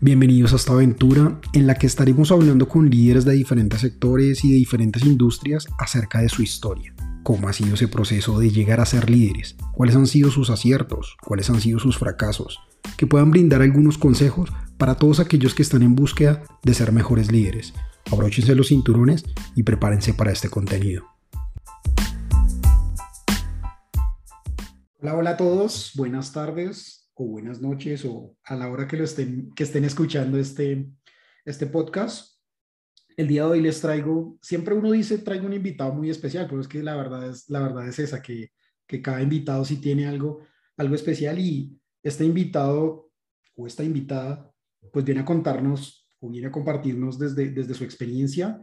Bienvenidos a esta aventura en la que estaremos hablando con líderes de diferentes sectores y de diferentes industrias acerca de su historia. Cómo ha sido ese proceso de llegar a ser líderes, cuáles han sido sus aciertos, cuáles han sido sus fracasos, que puedan brindar algunos consejos para todos aquellos que están en búsqueda de ser mejores líderes. Abróchense los cinturones y prepárense para este contenido. Hola, hola a todos, buenas tardes o buenas noches o a la hora que, lo estén, que estén escuchando este, este podcast. El día de hoy les traigo, siempre uno dice traigo un invitado muy especial, pero es que la verdad es, la verdad es esa, que, que cada invitado sí tiene algo, algo especial y este invitado o esta invitada pues viene a contarnos o viene a compartirnos desde, desde su experiencia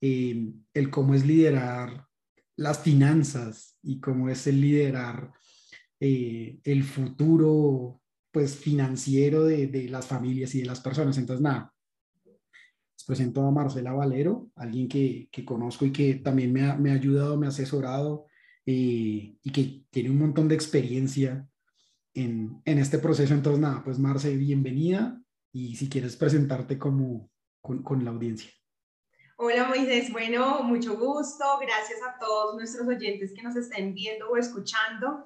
eh, el cómo es liderar las finanzas y cómo es el liderar eh, el futuro pues financiero de, de, las familias y de las personas. Entonces, nada, les presento a Marcela Valero, alguien que, que conozco y que también me ha, me ha ayudado, me ha asesorado eh, y que tiene un montón de experiencia en, en, este proceso. Entonces, nada, pues Marce, bienvenida y si quieres presentarte como con, con la audiencia. Hola Moisés, bueno, mucho gusto. Gracias a todos nuestros oyentes que nos estén viendo o escuchando.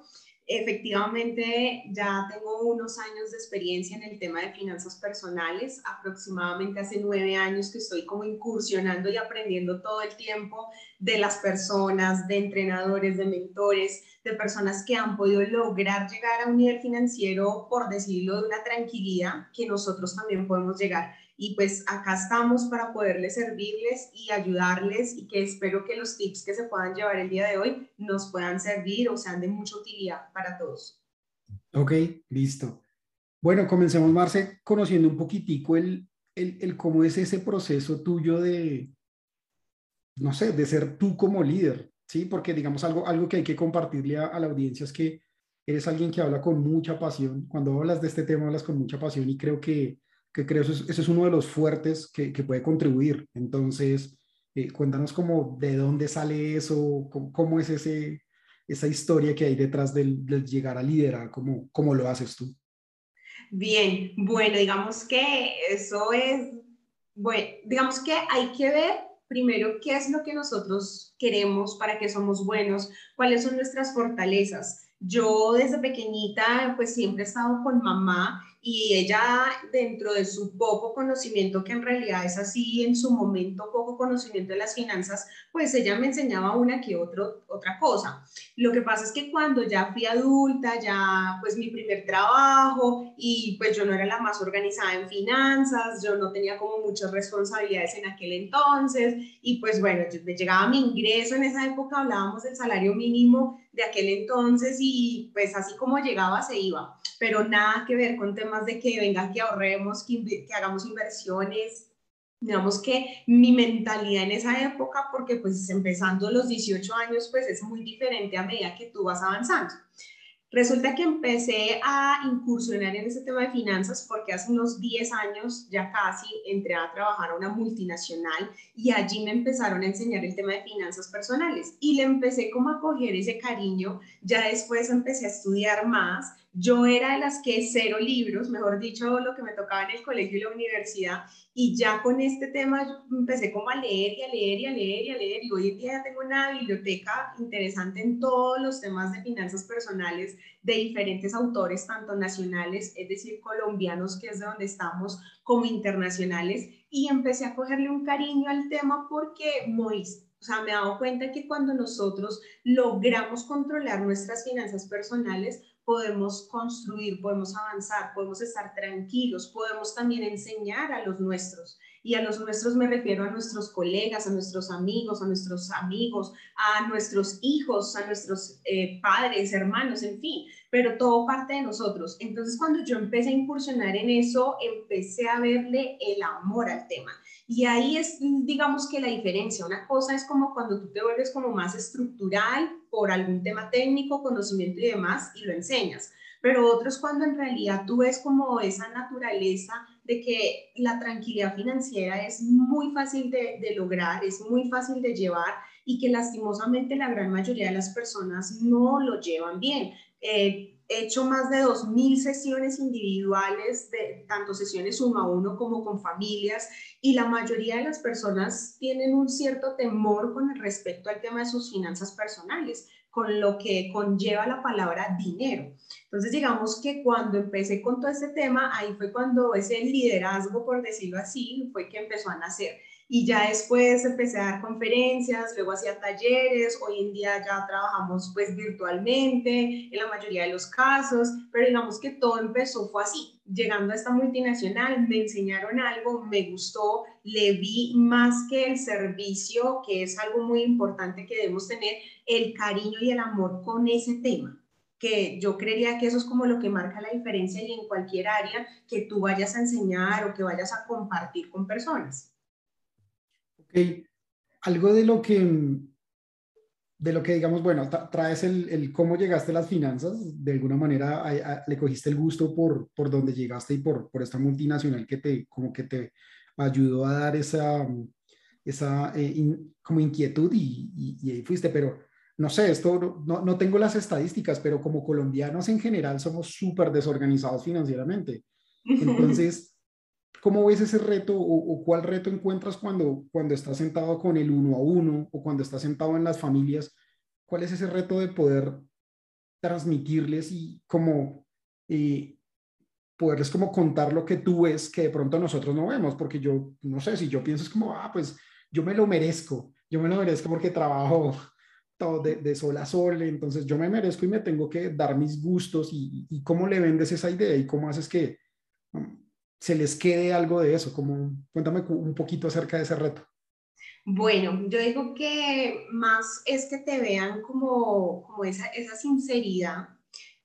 Efectivamente, ya tengo unos años de experiencia en el tema de finanzas personales, aproximadamente hace nueve años que estoy como incursionando y aprendiendo todo el tiempo de las personas, de entrenadores, de mentores, de personas que han podido lograr llegar a un nivel financiero, por decirlo, de una tranquilidad que nosotros también podemos llegar y pues acá estamos para poderles servirles y ayudarles y que espero que los tips que se puedan llevar el día de hoy nos puedan servir o sean de mucha utilidad para todos. Ok, listo. Bueno, comencemos, Marce, conociendo un poquitico el, el, el cómo es ese proceso tuyo de, no sé, de ser tú como líder, ¿sí? Porque digamos algo, algo que hay que compartirle a, a la audiencia es que eres alguien que habla con mucha pasión. Cuando hablas de este tema, hablas con mucha pasión y creo que que creo que ese es uno de los fuertes que, que puede contribuir. Entonces, eh, cuéntanos cómo, de dónde sale eso, cómo, cómo, es ese, esa historia que hay detrás del, del llegar a liderar, cómo, cómo lo haces tú. Bien, bueno, digamos que eso es, bueno, digamos que hay que ver primero qué es lo que nosotros queremos, para qué somos buenos, cuáles son nuestras fortalezas. Yo desde pequeñita pues siempre he estado con mamá y ella dentro de su poco conocimiento, que en realidad es así, en su momento poco conocimiento de las finanzas, pues ella me enseñaba una que otro, otra cosa. Lo que pasa es que cuando ya fui adulta, ya pues mi primer trabajo y pues yo no era la más organizada en finanzas, yo no tenía como muchas responsabilidades en aquel entonces y pues bueno, me llegaba mi ingreso en esa época, hablábamos del salario mínimo de aquel entonces y pues así como llegaba se iba, pero nada que ver con temas de que venga, que ahorremos, que, que hagamos inversiones. Digamos que mi mentalidad en esa época, porque pues empezando los 18 años, pues es muy diferente a medida que tú vas avanzando. Resulta que empecé a incursionar en ese tema de finanzas porque hace unos 10 años ya casi entré a trabajar a una multinacional y allí me empezaron a enseñar el tema de finanzas personales y le empecé como a coger ese cariño, ya después empecé a estudiar más, yo era de las que cero libros, mejor dicho, lo que me tocaba en el colegio y la universidad, y ya con este tema empecé como a leer y a leer y a leer y a leer, y hoy en día ya tengo una biblioteca interesante en todos los temas de finanzas personales de diferentes autores, tanto nacionales, es decir, colombianos, que es de donde estamos, como internacionales, y empecé a cogerle un cariño al tema porque Mois, o sea, me he dado cuenta que cuando nosotros logramos controlar nuestras finanzas personales, podemos construir, podemos avanzar, podemos estar tranquilos, podemos también enseñar a los nuestros. Y a los nuestros me refiero a nuestros colegas, a nuestros amigos, a nuestros amigos, a nuestros hijos, a nuestros eh, padres, hermanos, en fin, pero todo parte de nosotros. Entonces, cuando yo empecé a incursionar en eso, empecé a verle el amor al tema. Y ahí es, digamos que la diferencia. Una cosa es como cuando tú te vuelves como más estructural por algún tema técnico, conocimiento y demás, y lo enseñas. Pero otro es cuando en realidad tú ves como esa naturaleza de que la tranquilidad financiera es muy fácil de, lograr, es muy fácil de llevar y que lastimosamente la gran mayoría de las personas no lo llevan bien. Eh, he hecho más de 2.000 sesiones individuales, de, tanto sesiones uno a uno como con familias, y la mayoría de las personas tienen un cierto temor con respecto al tema de sus finanzas personales, con lo que conlleva la palabra dinero. Entonces, digamos que cuando empecé con todo este tema, ahí fue cuando ese liderazgo, por decirlo así, fue que empezó a nacer y ya después empecé a dar conferencias, luego hacía talleres, hoy en día ya trabajamos pues virtualmente en la mayoría de los casos, pero digamos que todo empezó fue así, llegando a esta multinacional, me enseñaron algo, me gustó, le vi más que el servicio, que es algo muy importante que debemos tener, el cariño y el amor con ese tema que yo creería que eso es como lo que marca la diferencia y en cualquier área que tú vayas a enseñar o que vayas a compartir con personas algo de lo que, de lo que digamos, bueno, traes el, el, cómo llegaste a las finanzas, de alguna manera le cogiste el gusto por, por donde llegaste y por, por esta multinacional que te, como que te ayudó a dar esa, esa eh, como inquietud y, y, ahí fuiste, pero no sé, esto no, no, tengo las estadísticas, pero como colombianos en general somos súper desorganizados financieramente. Entonces, ¿Cómo ves ese reto o, cuál reto encuentras cuando, cuando estás sentado con el uno a uno o cuando estás sentado en las familias? ¿Cuál es ese reto de poder transmitirles y como eh, poderles como contar lo que tú ves que de pronto nosotros no vemos? Porque yo, no sé, si yo pienso es como, ah, pues yo me lo merezco, yo me lo merezco porque trabajo todo de, de sol a sol, entonces yo me merezco y me tengo que dar mis gustos y, y cómo le vendes esa idea y cómo haces que se les quede algo de eso? Como, cuéntame un poquito acerca de ese reto. Bueno, yo digo que más es que te vean como, como esa, esa sinceridad.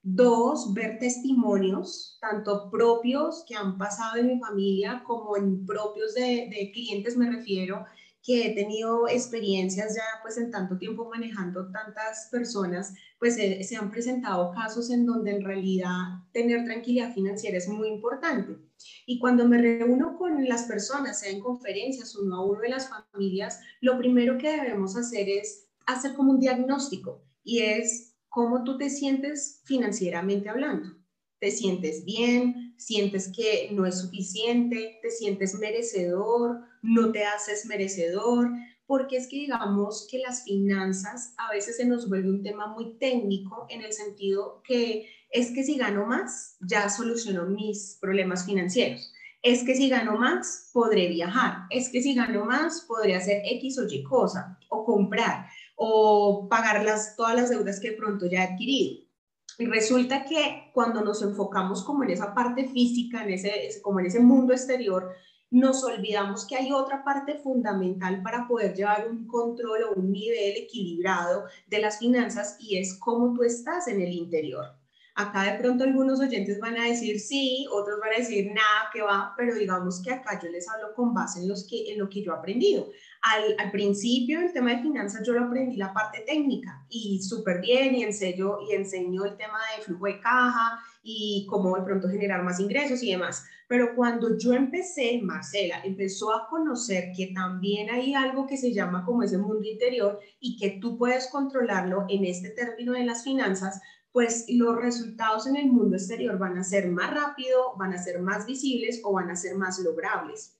Dos, ver testimonios, tanto propios que han pasado en mi familia como en propios de, de clientes, me refiero, que he tenido experiencias ya pues en tanto tiempo manejando tantas personas, pues se han presentado casos en donde en realidad tener tranquilidad financiera es muy importante. Y cuando me reúno con las personas, sea en conferencias, uno a uno de las familias, lo primero que debemos hacer es hacer como un diagnóstico y es cómo tú te sientes financieramente hablando. ¿Te sientes bien? ¿Sientes que no es suficiente? ¿Te sientes merecedor? ¿No te haces merecedor? Porque es que digamos que las finanzas a veces se nos vuelve un tema muy técnico en el sentido que es que si gano más, ya soluciono mis problemas financieros. Es que si gano más, podré viajar. Es que si gano más, podré hacer X o Y cosa, o comprar, o pagar las, todas las deudas que pronto ya he adquirido. Y resulta que cuando nos enfocamos como en esa parte física, en ese, como en ese mundo exterior, nos olvidamos que hay otra parte fundamental para poder llevar un control o un nivel equilibrado de las finanzas y es cómo tú estás en el interior. Acá de pronto algunos oyentes van a decir sí, otros van a decir nada, que va, pero digamos que acá yo les hablo con base en, los que, en lo que yo he aprendido. Al, al principio el tema de finanzas yo lo aprendí la parte técnica y súper bien y enseño, y enseño el tema de flujo de caja y cómo de pronto generar más ingresos y demás. Pero cuando yo empecé, Marcela empezó a conocer que también hay algo que se llama como ese mundo interior y que tú puedes controlarlo en este término de las finanzas, pues los resultados en el mundo exterior van a ser más rápido, van a ser más visibles o van a ser más logrables.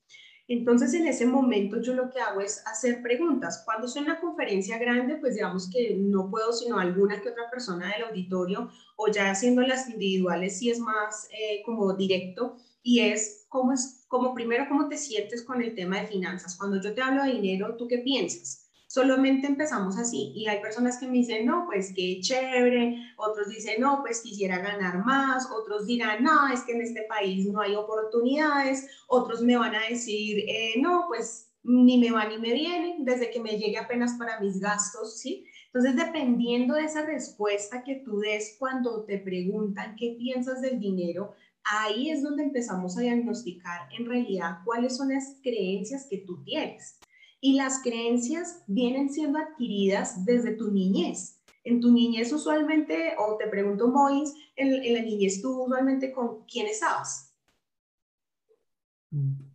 Entonces, en ese momento yo lo que hago es hacer preguntas. Cuando en una conferencia grande, pues digamos que no puedo sino alguna que otra persona del auditorio o ya haciendo las individuales si es más eh, como directo y es cómo es, como primero, cómo te sientes con el tema de finanzas. Cuando yo te hablo de dinero, ¿tú qué piensas? Solamente empezamos así y hay personas que me dicen, no, pues qué chévere, otros dicen, no, pues quisiera ganar más, otros dirán, no, es que en este país no hay oportunidades, otros me van a decir, eh, no, pues ni me va ni me viene, desde que me llegue apenas para mis gastos, ¿sí? Entonces, dependiendo de esa respuesta que tú des cuando te preguntan qué piensas del dinero, ahí es donde empezamos a diagnosticar en realidad cuáles son las creencias que tú tienes. Y las creencias vienen siendo adquiridas desde tu niñez. En tu niñez usualmente, o te pregunto, Mois, en, la niñez tú usualmente con quién estabas?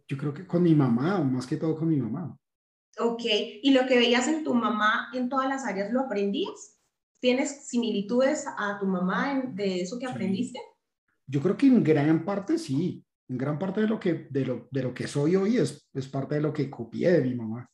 Yo creo que con mi mamá, o más que todo con mi mamá. Ok, ¿y lo que veías en tu mamá en todas las áreas lo aprendías? ¿Tienes similitudes a tu mamá de eso que aprendiste? Yo creo que en gran parte sí, en gran parte de lo que, de lo, de lo que soy hoy es, es parte de lo que copié de mi mamá.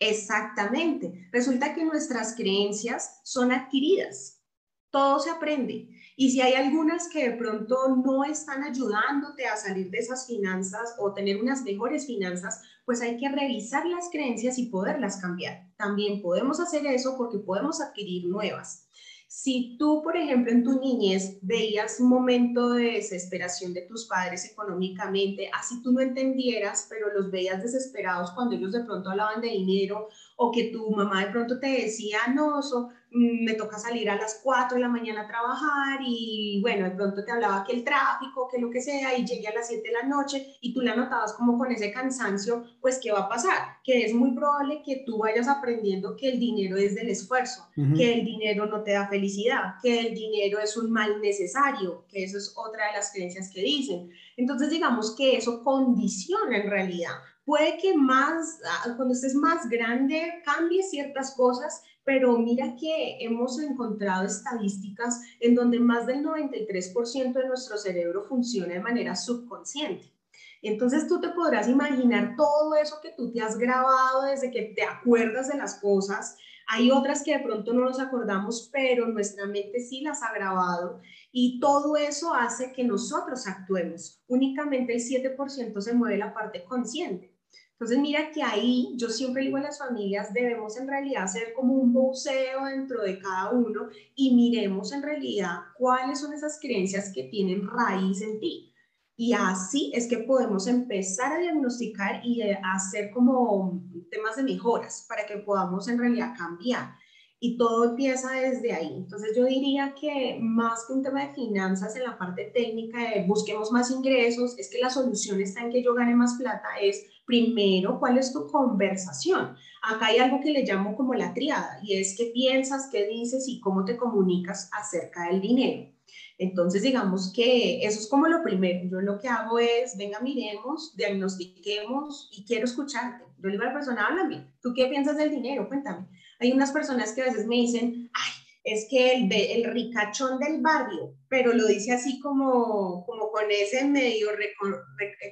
Exactamente. Resulta que nuestras creencias son adquiridas. Todo se aprende. Y si hay algunas que de pronto no están ayudándote a salir de esas finanzas o tener unas mejores finanzas, pues hay que revisar las creencias y poderlas cambiar. También podemos hacer eso porque podemos adquirir nuevas. Si tú, por ejemplo, en tu niñez veías un momento de desesperación de tus padres económicamente, así tú no entendieras, pero los veías desesperados cuando ellos de pronto hablaban de dinero o que tu mamá de pronto te decía, no, mm, me toca salir a las 4 de la mañana a trabajar y bueno, de pronto te hablaba que el tráfico, que lo que sea, y llegué a las 7 de la noche y tú la notabas como con ese cansancio, pues ¿qué va a pasar? Que es muy probable que tú vayas aprendiendo que el dinero es del esfuerzo, que el dinero no te da felicidad, que el dinero es un mal necesario, que eso es otra de las creencias que dicen. Entonces digamos que eso condiciona en realidad puede que más, ah, cuando estés más grande, cambie ciertas cosas, pero mira que hemos encontrado estadísticas en donde más del 93% de nuestro cerebro funciona de manera subconsciente. Entonces tú te podrás imaginar todo eso que tú te has grabado desde que te acuerdas de las cosas. Hay otras que de pronto no nos acordamos, pero nuestra mente sí las ha grabado y todo eso hace que nosotros actuemos. Únicamente el 7% se mueve la parte consciente. Entonces, mira que ahí yo siempre digo a las familias, debemos en realidad hacer como un buceo dentro de cada uno y miremos en realidad cuáles son esas creencias que tienen raíz en ti. Y así es que podemos empezar a diagnosticar y hacer como temas de mejoras para que podamos en realidad cambiar. Y todo empieza desde ahí. Entonces yo diría que más que un tema de finanzas en la parte técnica de busquemos más ingresos, es que la solución está en que yo gane más plata, es primero, ¿cuál es tu conversación? Acá hay algo que le llamo como la triada y es qué piensas, qué dices y cómo te comunicas acerca del dinero. Entonces, digamos que eso es como lo primero. Yo lo que hago es, venga, miremos, diagnostiquemos y quiero escucharte. Yo le digo a la persona, háblame, ¿tú qué piensas del dinero? Cuéntame. Hay unas personas que a veces me dicen, ay, es que el, el ricachón del barrio, pero lo dice así como, como con ese medio,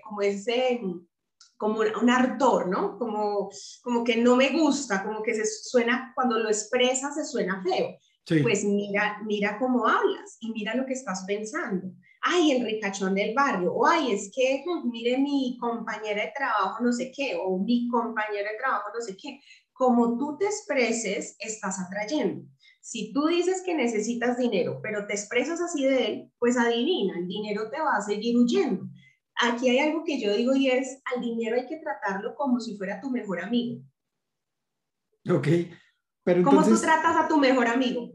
como ese como un ardor, ¿no? Como, como que no me gusta, como que se suena, cuando lo expresas se suena feo. Pues mira, mira cómo hablas y mira lo que estás pensando. Ay, el ricachón del barrio, o ay, es que, mire mi compañera de trabajo no sé qué, o mi compañera de trabajo no sé qué. Como tú te expreses, estás atrayendo. Si tú dices que necesitas dinero, pero te expresas así de él, pues adivina, el dinero te va a seguir huyendo. Aquí hay algo que yo digo y es, al dinero hay que tratarlo como si fuera tu mejor amigo. Ok, pero entonces... ¿Cómo tú tratas a tu mejor amigo?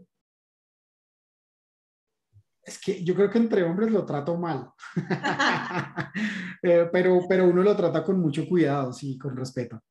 Es que yo creo que entre hombres lo trato mal, eh, pero, pero uno lo trata con mucho cuidado, sí, con respeto.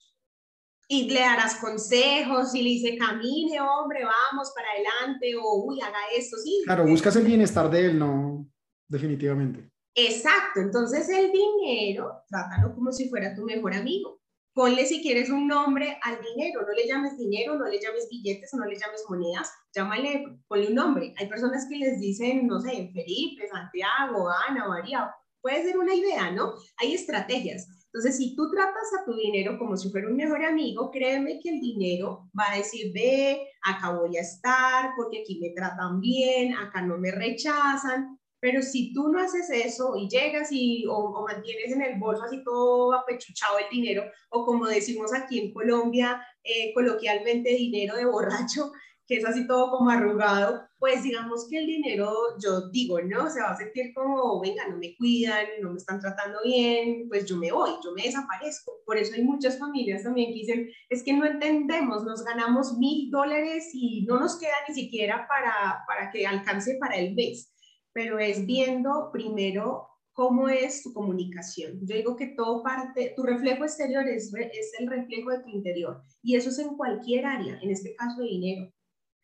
Y le darás consejos y le dice, camine, hombre, vamos para adelante, o uy, haga esto, sí. Claro, buscas el bienestar de él, no, definitivamente. Exacto, entonces el dinero, trátalo como si fuera tu mejor amigo. Ponle si quieres un nombre al dinero, no le llames dinero, no le llames billetes, no le llames monedas, llámale, ponle un nombre. Hay personas que les dicen, no sé, Felipe, Santiago, Ana, María, puede ser una idea, ¿no? Hay estrategias. Entonces, si tú tratas a tu dinero como si fuera un mejor amigo, créeme que el dinero va a decir, ve, acá voy a estar, porque aquí me tratan bien, acá no me rechazan. Pero si tú no haces eso y llegas y o, mantienes en el bolso así todo apechuchado el dinero, o como decimos aquí en Colombia, eh, coloquialmente dinero de borracho, que es así todo como arrugado, pues digamos que el dinero, yo digo, ¿no? Se va a sentir como, venga, no me cuidan, no me están tratando bien, pues yo me voy, yo me desaparezco. Por eso hay muchas familias también que dicen, es que no entendemos, nos ganamos mil dólares y no nos queda ni siquiera para, para que alcance para el mes pero es viendo primero cómo es tu comunicación. Yo digo que todo parte, tu reflejo exterior es, es el reflejo de tu interior y eso es en cualquier área, en este caso de dinero.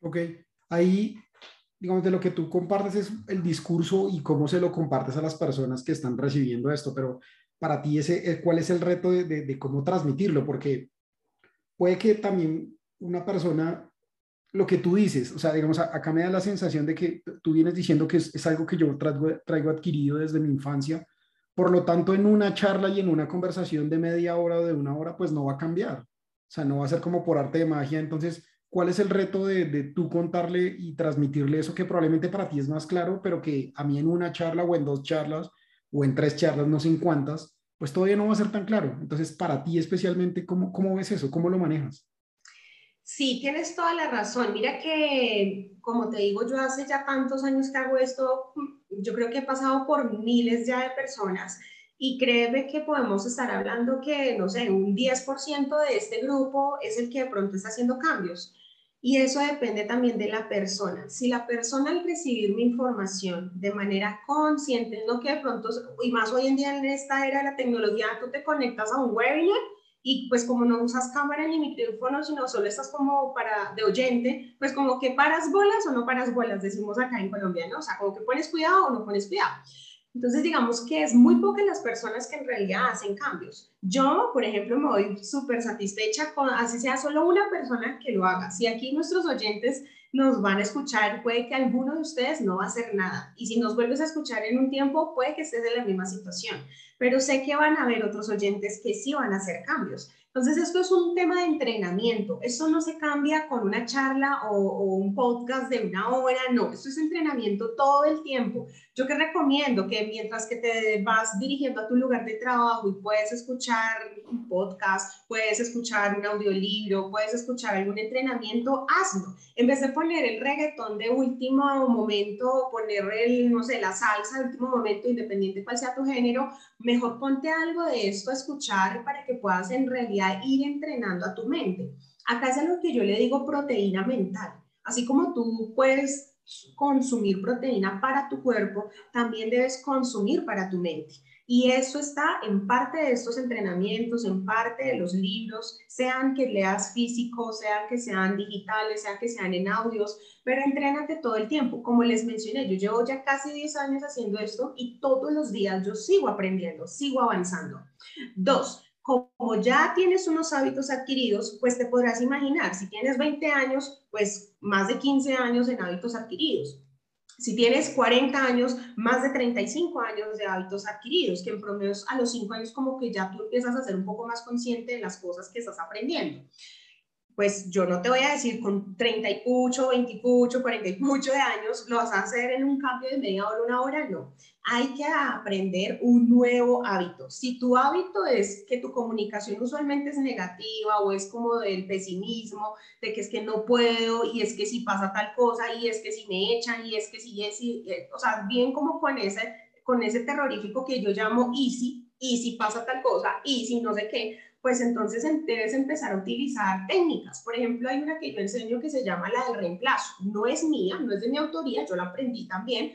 Ok, ahí, digamos, de lo que tú compartes es el discurso y cómo se lo compartes a las personas que están recibiendo esto, pero para ti, ese, eh, ¿cuál es el reto de, de, de cómo transmitirlo? Porque puede que también una persona, lo que tú dices, o sea, digamos, acá me da la sensación de que tú vienes diciendo que es, algo que yo traigo, traigo adquirido desde mi infancia, por lo tanto, en una charla y en una conversación de media hora o de una hora, pues no va a cambiar. O sea, no va a ser como por arte de magia. Entonces, ¿cuál es el reto de, tú contarle y transmitirle eso que probablemente para ti es más claro, pero que a mí en una charla o en dos charlas o en tres charlas, no sé cuántas, pues todavía no va a ser tan claro. Entonces, para ti especialmente, ¿cómo, cómo ves eso? ¿Cómo lo manejas? Sí, tienes toda la razón. Mira que, como te digo, yo hace ya tantos años que hago esto, yo creo que he pasado por miles ya de personas y créeme que podemos estar hablando que, no sé, un 10% de este grupo es el que de pronto está haciendo cambios. Y eso depende también de la persona. Si la persona al recibir mi información de manera consciente, no que de pronto, y más hoy en día en esta era de la tecnología, tú te conectas a un webinar y pues como no usas cámara ni micrófono, sino solo estás como para de oyente, pues como que paras bolas o no paras bolas, decimos acá en Colombia, ¿no? O sea, como que pones cuidado o no pones cuidado. Entonces, digamos que es muy pocas las personas que en realidad hacen cambios. Yo, por ejemplo, me voy súper satisfecha con, así sea solo una persona que lo haga. Si aquí nuestros oyentes nos van a escuchar, puede que alguno de ustedes no va a hacer nada. Y si nos vuelves a escuchar en un tiempo, puede que estés en la misma situación. Pero sé que van a haber otros oyentes que sí van a hacer cambios. Entonces, esto es un tema de entrenamiento. Esto no se cambia con una charla o, un podcast de una hora, no. Esto es entrenamiento todo el tiempo. Yo que recomiendo que mientras que te vas dirigiendo a tu lugar de trabajo y puedes escuchar un podcast, puedes escuchar un audiolibro, puedes escuchar algún entrenamiento, hazlo. En vez de poner el reggaetón de último momento, poner el, no sé, la salsa de último momento, independiente cuál sea tu género, mejor ponte algo de esto a escuchar para que puedas en realidad ir entrenando a tu mente. Acá es lo que yo le digo proteína mental. Así como tú puedes consumir proteína para tu cuerpo, también debes consumir para tu mente. Y eso está en parte de estos entrenamientos, en parte de los libros, sean que leas físico, sean que sean digitales, sean que sean en audios, pero entrénate todo el tiempo. Como les mencioné, yo llevo ya casi 10 años haciendo esto y todos los días yo sigo aprendiendo, sigo avanzando. Dos, como ya tienes unos hábitos adquiridos, pues te podrás imaginar, si tienes 20 años, pues más de 15 años en hábitos adquiridos. Si tienes 40 años, más de 35 años de hábitos adquiridos, que en promedio a los 5 años como que ya tú empiezas a ser un poco más consciente de las cosas que estás aprendiendo. Pues yo no te voy a decir con 38, 28, 48 de años, lo vas a hacer en un cambio de media hora, una hora, no hay que aprender un nuevo hábito. Si tu hábito es que tu comunicación usualmente es negativa o es como del pesimismo, de que es que no puedo y es que si pasa tal cosa y es que si me echan y es que si es, eh, o sea, bien como con ese, con ese terrorífico que yo llamo easy, y si pasa tal cosa, y si no sé qué, pues entonces debes empezar a utilizar técnicas. Por ejemplo, hay una que yo enseño que se llama la del reemplazo. No es mía, no es de mi autoría, yo la aprendí también.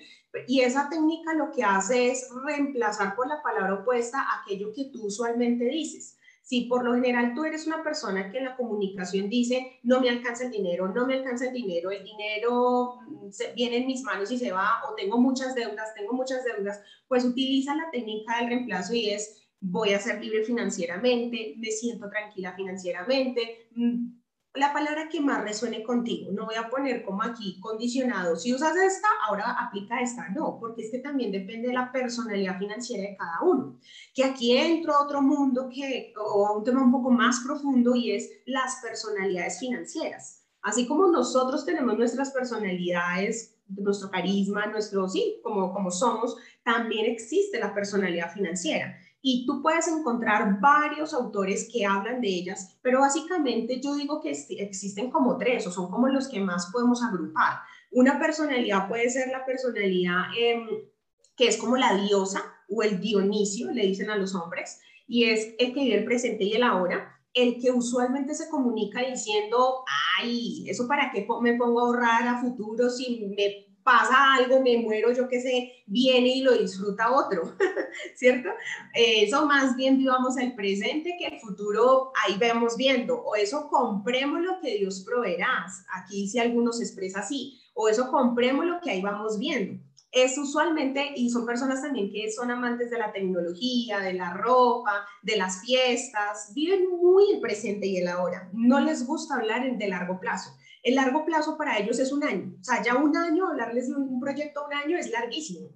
Y esa técnica lo que hace es reemplazar por la palabra opuesta aquello que tú usualmente dices. Si por lo general tú eres una persona que en la comunicación dice, no me alcanza el dinero, no me alcanza el dinero, el dinero viene en mis manos y se va, o tengo muchas deudas, tengo muchas deudas, pues utiliza la técnica del reemplazo y es, voy a ser libre financieramente, me siento tranquila financieramente, mm, la palabra que más resuene contigo. No voy a poner como aquí condicionado. Si usas esta, ahora aplica esta. No, porque es que también depende de la personalidad financiera de cada uno. Que aquí entro a otro mundo que, o un tema un poco más profundo y es las personalidades financieras. Así como nosotros tenemos nuestras personalidades, nuestro carisma, nuestro, sí, como, como somos, también existe la personalidad financiera y tú puedes encontrar varios autores que hablan de ellas, pero básicamente yo digo que existen como tres o son como los que más podemos agrupar. Una personalidad puede ser la personalidad em, que es como la diosa o el Dionisio, le dicen a los hombres, y es el que vive el presente y el ahora, el que usualmente se comunica diciendo, ay, eso para qué me pongo a ahorrar a futuro si me pasa algo, me muero, yo qué sé, viene y lo disfruta otro, ¿cierto? Eso más bien vivamos el presente que el futuro ahí vemos viendo, o eso compremos lo que Dios proveerá, aquí si algunos se expresa así, o eso compremos lo que ahí vamos viendo. es usualmente, y son personas también que son amantes de la tecnología, de la ropa, de las fiestas, viven muy el presente y el ahora. No les gusta hablar de largo plazo. El largo plazo para ellos es un año. O sea, ya un año, hablarles de un proyecto un año es larguísimo.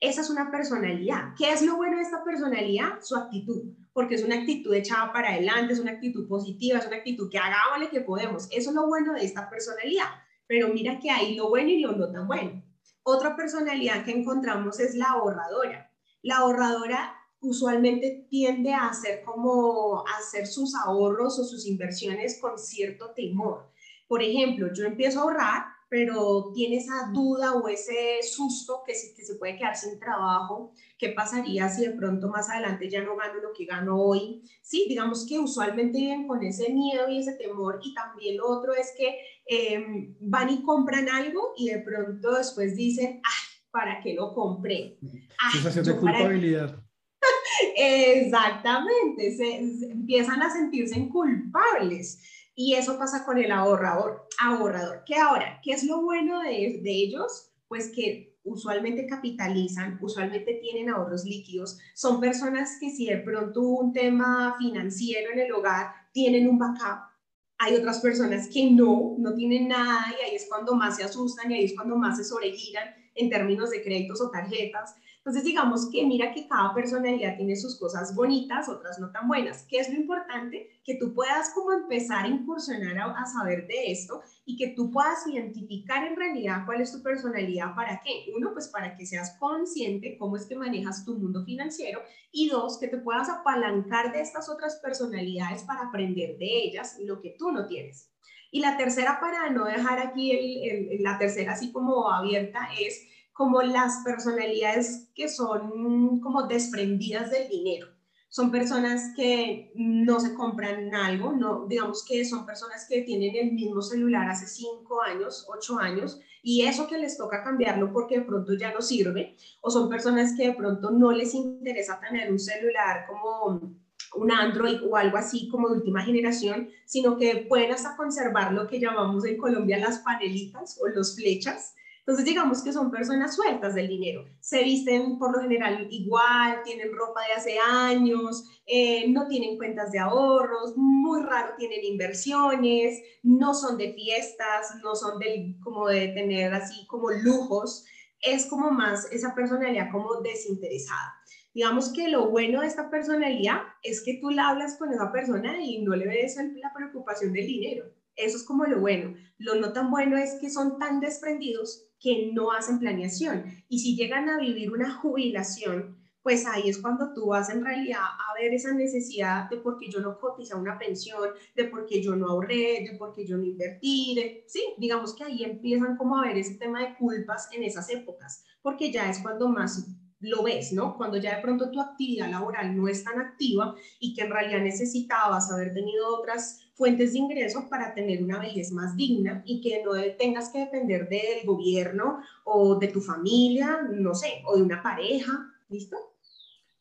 Esa es una personalidad. ¿Qué es lo bueno de esta personalidad? Su actitud, porque es una actitud echada para adelante, es una actitud positiva, es una actitud que hagámosle que podemos. Eso es lo bueno de esta personalidad. Pero mira que hay lo bueno y lo no tan bueno. Otra personalidad que encontramos es la ahorradora. La ahorradora usualmente tiende a hacer como hacer sus ahorros o sus inversiones con cierto temor. Por ejemplo, yo empiezo a ahorrar pero tiene esa duda o ese susto que se, que se puede quedar sin trabajo, ¿qué pasaría si de pronto más adelante ya no gano lo que gano hoy? Sí, digamos que usualmente viven con ese miedo y ese temor y también lo otro es que em, van y compran algo y de pronto después dicen, ay, ¿para qué lo compré? Sensación de culpabilidad. Exactamente, se, empiezan a sentirse culpables. Y eso pasa con el ahorrador. ahorrador. ¿Qué ahora? ¿Qué es lo bueno de, de ellos? Pues que usualmente capitalizan, usualmente tienen ahorros líquidos, son personas que si de pronto hubo un tema financiero en el hogar, tienen un backup. Hay otras personas que no, no tienen nada y ahí es cuando más se asustan y ahí es cuando más se sobregiran en términos de créditos o tarjetas. Entonces, digamos que mira que cada personalidad tiene sus cosas bonitas, otras no tan buenas. ¿Qué es lo importante? Que tú puedas como empezar a incursionar a, saber de esto y que tú puedas identificar en realidad cuál es tu personalidad, para qué. Uno, pues para que seas consciente cómo es que manejas tu mundo financiero y dos, que te puedas apalancar de estas otras personalidades para aprender de ellas lo que tú no tienes. Y la tercera, para no dejar aquí la tercera así como abierta, es como las personalidades que son como desprendidas del dinero. Son personas que no se compran algo, no, digamos que son personas que tienen el mismo celular hace cinco años, ocho años, y eso que les toca cambiarlo porque de pronto ya no sirve, o son personas que de pronto no les interesa tener un celular como un Android o algo así como de última generación, sino que pueden hasta conservar lo que llamamos en Colombia las panelitas o los flechas, entonces, digamos que son personas sueltas del dinero. Se visten por lo general igual, tienen ropa de hace años, eh, no tienen cuentas de ahorros, muy raro tienen inversiones, no son de fiestas, no son del, como de tener así como lujos. Es como más esa personalidad como desinteresada. Digamos que lo bueno de esta personalidad es que tú la hablas con esa persona y no le ves la preocupación del dinero. Eso es como lo bueno. Lo no tan bueno es que son tan desprendidos que no hacen planeación. Y si llegan a vivir una jubilación, pues ahí es cuando tú vas en realidad a ver esa necesidad de por qué yo no cotiza una pensión, de por qué yo no ahorré, de por qué yo no invertí, de, sí, digamos que ahí empiezan como a ver ese tema de culpas en esas épocas, porque ya es cuando más lo ves, ¿no? Cuando ya de pronto tu actividad laboral no es tan activa y que en realidad necesitabas haber tenido otras fuentes de ingreso para tener una vejez más digna y que no tengas que depender del gobierno o de tu familia, no sé, o de una pareja, ¿listo?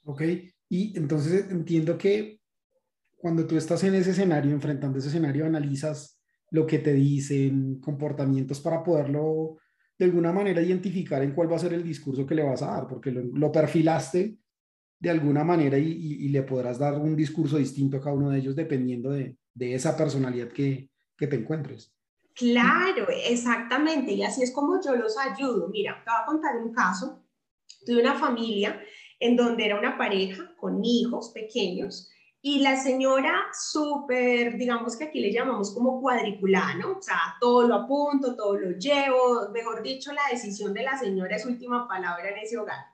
Ok, y entonces entiendo que cuando tú estás en ese escenario, enfrentando ese escenario, analizas lo que te dicen, comportamientos para poderlo de alguna manera identificar en cuál va a ser el discurso que le vas a dar, porque lo, perfilaste de alguna manera y, y, le podrás dar un discurso distinto a cada uno de ellos dependiendo de, de esa personalidad que, que te encuentres. Claro, exactamente. Y así es como yo los ayudo. Mira, te voy a contar un caso. Tuve una familia en donde era una pareja con hijos pequeños y la señora súper, digamos que aquí le llamamos como cuadriculada, ¿no? O sea, todo lo apunto, todo lo llevo, mejor dicho, la decisión de la señora es última palabra en ese hogar.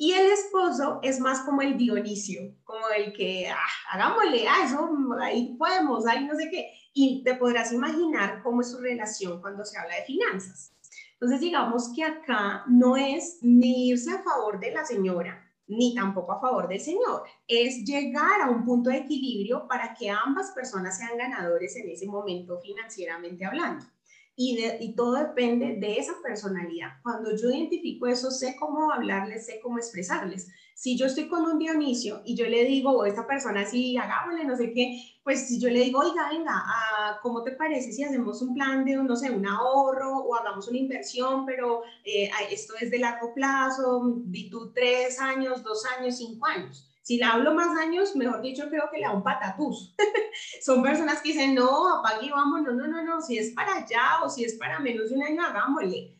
Y el esposo es más como el Dionisio, como el que, ah, hagámosle, ah, eso, ahí podemos, ahí no sé qué. Y te podrás imaginar cómo es su relación cuando se habla de finanzas. Entonces, digamos que acá no es ni irse a favor de la señora, ni tampoco a favor del señor. Es llegar a un punto de equilibrio para que ambas personas sean ganadores en ese momento financieramente hablando. Y, y, todo depende de esa personalidad. Cuando yo identifico eso, sé cómo hablarles, sé cómo expresarles. Si yo estoy con un Dionisio y yo le digo, o esta persona así, hagámosle no sé qué, pues si yo le digo, oiga, venga, ah, ¿cómo te parece si hacemos un plan de, no sé, un ahorro o hagamos una inversión, pero eh, esto es de largo plazo, di tú tres años, dos años, cinco años? Si le hablo más años, mejor dicho, creo que le da un patatús. Son personas que dicen, no, apague y vamos, no, no, no, no, si es para allá o si es para menos de un año, hagámosle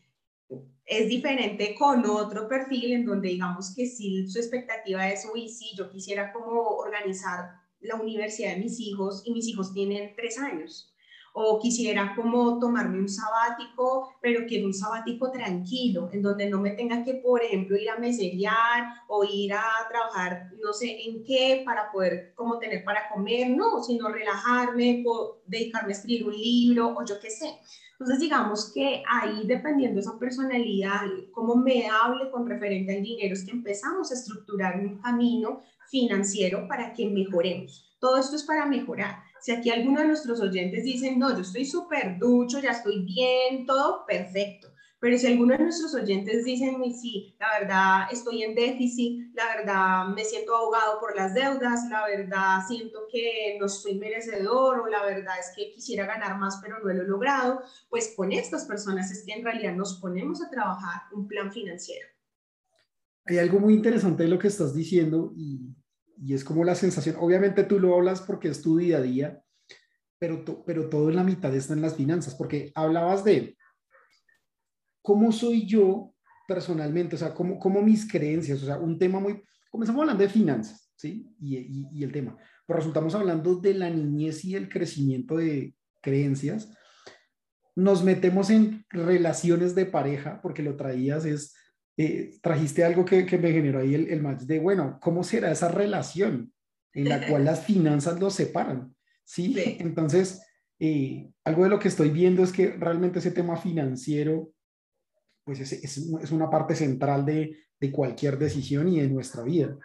es diferente con otro perfil en donde digamos que sí, su expectativa es, uy, sí, yo quisiera como organizar la universidad de mis hijos y mis hijos tienen tres años. O quisiera como tomarme un sabático, pero quiero un sabático tranquilo, en donde no me tenga que, por ejemplo, ir a meserear o ir a trabajar, no sé en qué, para poder como tener para comer, no, sino relajarme, dedicarme a escribir un libro o yo qué sé. Entonces, digamos que ahí, dependiendo de esa personalidad, cómo me hable con referente al dinero, es que empezamos a estructurar un camino financiero para que mejoremos. Todo esto es para mejorar. Si aquí alguno de nuestros oyentes dicen, no, yo estoy súper ducho, ya estoy bien, todo perfecto. Pero si alguno de nuestros oyentes dicen, sí, la verdad estoy en déficit, la verdad me siento ahogado por las deudas, la verdad siento que no soy merecedor o la verdad es que quisiera ganar más pero no lo he logrado, pues con estas personas es que en realidad nos ponemos a trabajar un plan financiero. Hay algo muy interesante de lo que estás diciendo y, y es como la sensación, obviamente tú lo hablas porque es tu día a día, pero, pero todo en la mitad está en las finanzas, porque hablabas de cómo soy yo personalmente, o sea, cómo, cómo mis creencias, o sea, un tema muy, comenzamos hablando de finanzas, ¿sí? Y, y, el tema, pero resultamos hablando de la niñez y el crecimiento de creencias, nos metemos en relaciones de pareja, porque lo traías, es, eh, trajiste algo que, que, me generó ahí el, el match de, bueno, ¿cómo será esa relación en la cual las finanzas los separan? ¿Sí? Entonces, eh, algo de lo que estoy viendo es que realmente ese tema financiero pues es, es, es una parte central de, de, cualquier decisión y de nuestra vida.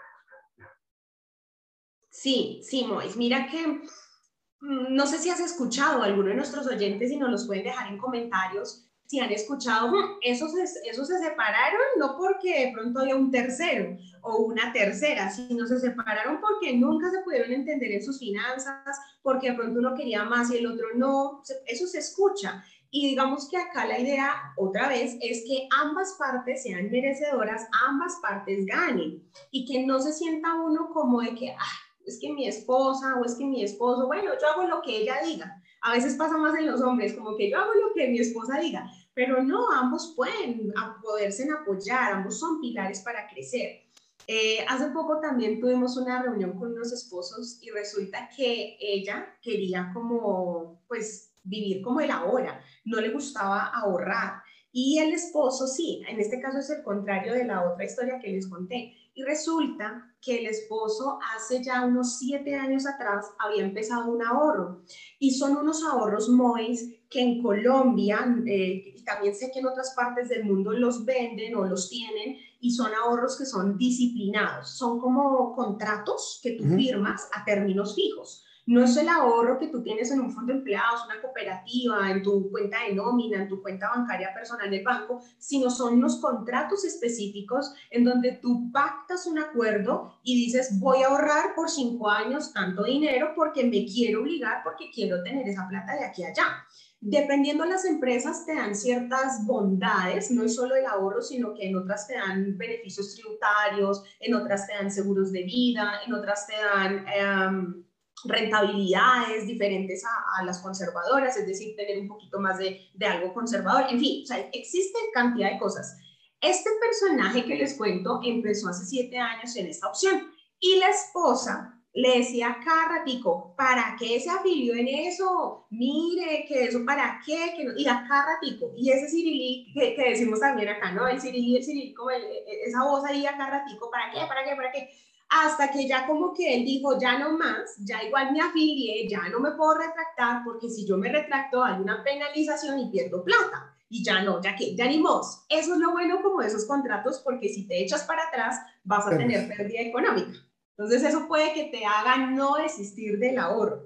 Sí, sí, Mois. Mira que mm, no sé si has escuchado a alguno de nuestros oyentes y nos los pueden dejar en comentarios si han escuchado, esos, esos se separaron no porque de pronto había un tercero o una tercera, sino se separaron porque nunca se pudieron entender en sus finanzas, porque de pronto uno quería más y el otro no. Eso se escucha. Y digamos que acá la idea, otra vez, es que ambas partes sean merecedoras, ambas partes ganen y que no se sienta uno como de que, ah, es que mi esposa o es que mi esposo, bueno, yo hago lo que ella diga. A veces pasa más en los hombres, como que yo hago lo que mi esposa diga, pero no, ambos pueden poderse apoyar, ambos son pilares para crecer. Eh, hace poco también tuvimos una reunión con unos esposos y resulta que ella quería como, pues, vivir como el ahora, no le gustaba ahorrar. Y el esposo sí, en este caso es el contrario de la otra historia que les conté. Y resulta que el esposo hace ya unos siete años atrás había empezado un ahorro. Y son unos ahorros MOIS que en Colombia, eh, y también sé que en otras partes del mundo los venden o los tienen, y son ahorros que son disciplinados. Son como contratos que tú firmas a términos fijos. No es el ahorro que tú tienes en un fondo de empleados, una cooperativa, en tu cuenta de nómina, en tu cuenta bancaria personal del banco, sino son los contratos específicos en donde tú pactas un acuerdo y dices, voy a ahorrar por cinco años tanto dinero porque me quiero obligar, porque quiero tener esa plata de aquí a allá. Dependiendo de las empresas te dan ciertas bondades, no es solo el ahorro, sino que en otras te dan beneficios tributarios, en otras te dan seguros de vida, en otras te dan... Em, rentabilidades diferentes a, las conservadoras, es decir, tener un poquito más de, de algo conservador, en fin, o sea, existe cantidad de cosas. Este personaje que les cuento empezó hace siete años en esta opción y la esposa le decía cada ratico, ¿para qué se afilió en eso? Mire, que eso, ¿para qué? Que y a cada ratico. Y ese cirilí que, que, decimos también acá, ¿no? El cirilí, el cirilí, como esa voz ahí a cada ratico, ¿para qué? ¿Para qué? ¿Para qué? Hasta que ya como que él dijo, ya no más, ya igual me afilié, ya no me puedo retractar, porque si yo me retracto hay una penalización y pierdo plata. Y ya no, ya que, ya ni más. Eso es lo bueno como de esos contratos, porque si te echas para atrás, vas a tener pérdida económica. Entonces eso puede que te haga no desistir del ahorro.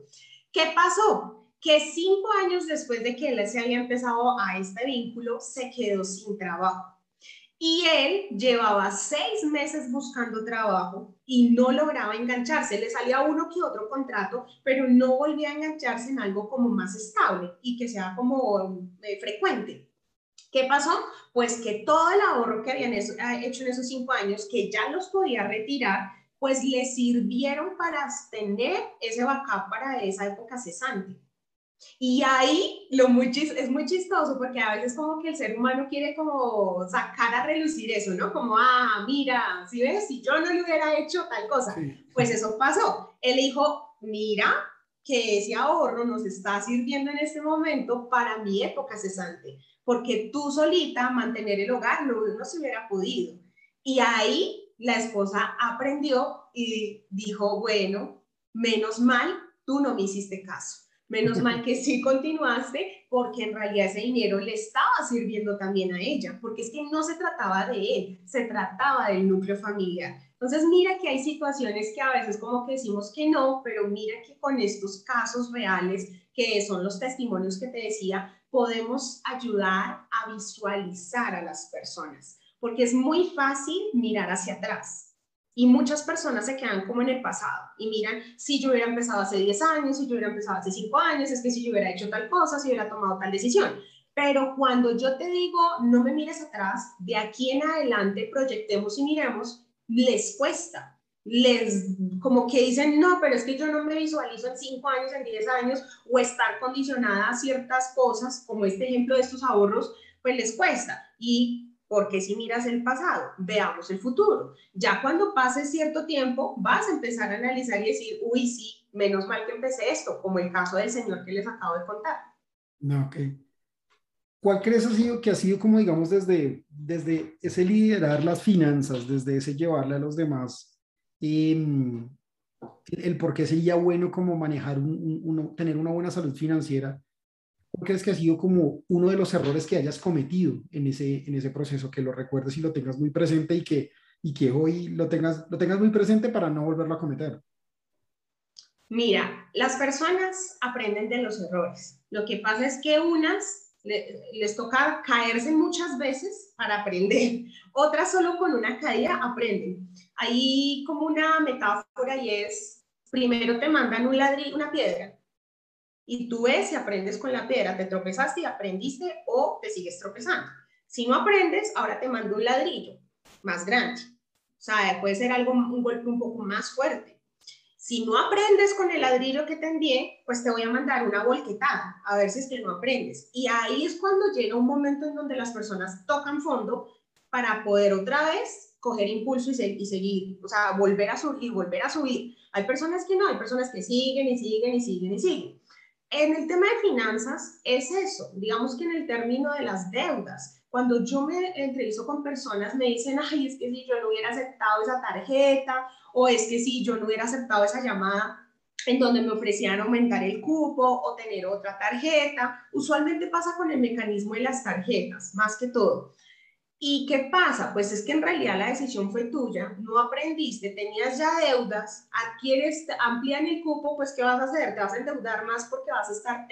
¿Qué pasó? que cinco años después de que él se había empezado a este vínculo, se quedó sin trabajo. Y él llevaba seis meses buscando trabajo y no lograba engancharse. Le salía uno que otro contrato, pero no volvía a engancharse en algo como más estable y que sea como eh, frecuente. ¿Qué pasó? Pues que todo el ahorro que habían hecho en esos cinco años, que ya los podía retirar, pues le sirvieron para tener ese backup para esa época cesante. Y ahí lo muy es muy chistoso porque a veces como que el ser humano quiere como sacar a relucir eso, ¿no? Como, ah, mira, si ves, si yo no le hubiera hecho tal cosa, pues eso pasó. Él dijo, mira, que ese ahorro nos está sirviendo en este momento para mi época cesante, porque tú solita mantener el hogar no, no se hubiera podido. Y ahí la esposa aprendió y dijo, bueno, menos mal, tú no me hiciste caso Menos mal que sí continuaste porque en realidad ese dinero le estaba sirviendo también a ella, porque es que no se trataba de él, se trataba del núcleo familiar. Entonces mira que hay situaciones que a veces como que decimos que no, pero mira que con estos casos reales, que son los testimonios que te decía, podemos ayudar a visualizar a las personas, porque es muy fácil mirar hacia atrás y muchas personas se quedan como en el pasado y miran, si yo hubiera empezado hace 10 años, si yo hubiera empezado hace 5 años, es que si yo hubiera hecho tal cosa, si hubiera tomado tal decisión. Pero cuando yo te digo, no me mires atrás, de aquí en adelante proyectemos y miremos, les cuesta. Les, como que dicen, no, pero es que yo no me visualizo en 5 años, en 10 años, o estar condicionada a ciertas cosas, como este ejemplo de estos ahorros, pues les cuesta. Y porque si miras el pasado, veamos el futuro. Ya cuando pase cierto tiempo, vas a empezar a analizar y decir, uy, sí, menos mal que empecé esto, como el caso del señor que les acabo de contar. No, ok. ¿Cuál crees ha sido que ha sido como, digamos, desde, desde ese liderar las finanzas, desde ese llevarle a los demás, em, el por qué sería bueno como manejar, un, tener una buena salud financiera? Crees que ha sido como uno de los errores que hayas cometido en ese, en ese proceso? Que lo recuerdes y lo tengas muy presente y que, y que hoy lo tengas, lo tengas muy presente para no volverlo a cometer. Mira, las personas aprenden de los errores. Lo que pasa es que unas les toca caerse muchas veces para aprender, otras solo con una caída aprenden. Hay como una metáfora y es, primero te mandan un ladrillo, una piedra, y tú ves si aprendes con la piedra, te tropezaste y aprendiste o te sigues tropezando. Si no aprendes, ahora te mando un ladrillo más grande. O sea, puede ser algo, un golpe un poco más fuerte. Si no aprendes con el ladrillo que te envié, pues te voy a mandar una volquetada, a ver si es que no aprendes. Y ahí es cuando llega un momento en donde las personas tocan fondo para poder otra vez coger impulso y, y seguir, o sea, volver a subir, volver a subir. Hay personas que no, hay personas que siguen y siguen y siguen y siguen. En el tema de finanzas es eso, digamos que en el término de las deudas, cuando yo me entrevisto con personas me dicen, ay, es que si yo no hubiera aceptado esa tarjeta o es que si yo no hubiera aceptado esa llamada en donde me ofrecían aumentar el cupo o tener otra tarjeta, usualmente pasa con el mecanismo de las tarjetas, más que todo. ¿Y qué pasa? Pues es que en realidad la decisión fue tuya, no aprendiste, tenías ya deudas, adquieres, amplían el cupo, pues ¿qué vas a hacer? Te vas a endeudar más porque vas a estar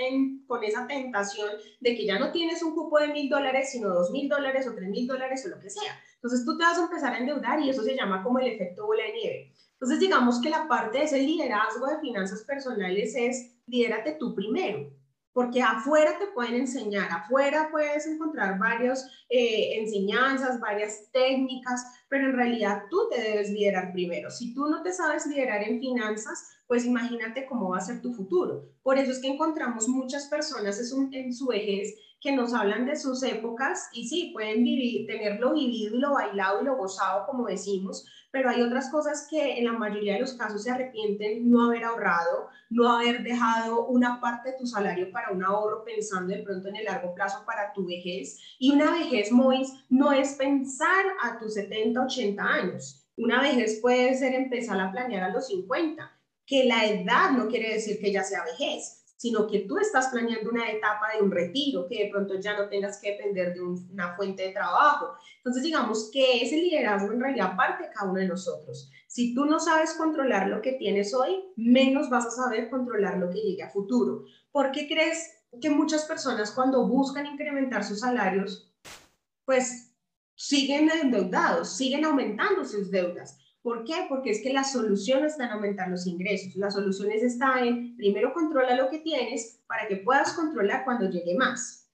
con esa tentación de que ya no tienes un cupo de mil dólares, sino dos mil dólares o tres mil dólares o lo que sea. Entonces tú te vas a empezar a endeudar y eso se llama como el efecto bola de nieve. Entonces digamos que la parte de ese liderazgo de finanzas personales es lidérate tú primero porque afuera te pueden enseñar, afuera puedes encontrar varias eh, enseñanzas, varias técnicas, pero en realidad tú te debes liderar primero. Si tú no te sabes liderar en finanzas, pues imagínate cómo va a ser tu futuro. Por eso es que encontramos muchas personas en su vejez que nos hablan de sus épocas y sí, pueden vivir, tenerlo vivido y lo bailado y lo gozado, como decimos, pero hay otras cosas que en la mayoría de los casos se arrepienten no haber ahorrado, no haber dejado una parte de tu salario para un ahorro pensando de pronto en el largo plazo para tu vejez. Y una vejez, Mois, no es pensar a tus 70, 80 años. Una vejez puede ser empezar a planear a los 50, que la edad no quiere decir que ya sea vejez, sino que tú estás planeando una etapa de un retiro, que de pronto ya no tengas que depender de una fuente de trabajo. Entonces, digamos que ese liderazgo en realidad parte de cada uno de nosotros. Si tú no sabes controlar lo que tienes hoy, menos vas a saber controlar lo que llegue a futuro. ¿Por qué crees que muchas personas cuando buscan incrementar sus salarios, pues siguen endeudados, siguen aumentando sus deudas? ¿Por qué? Porque es que la solución está en aumentar los ingresos. La solución está en, primero controla lo que tienes para que puedas controlar cuando llegue más.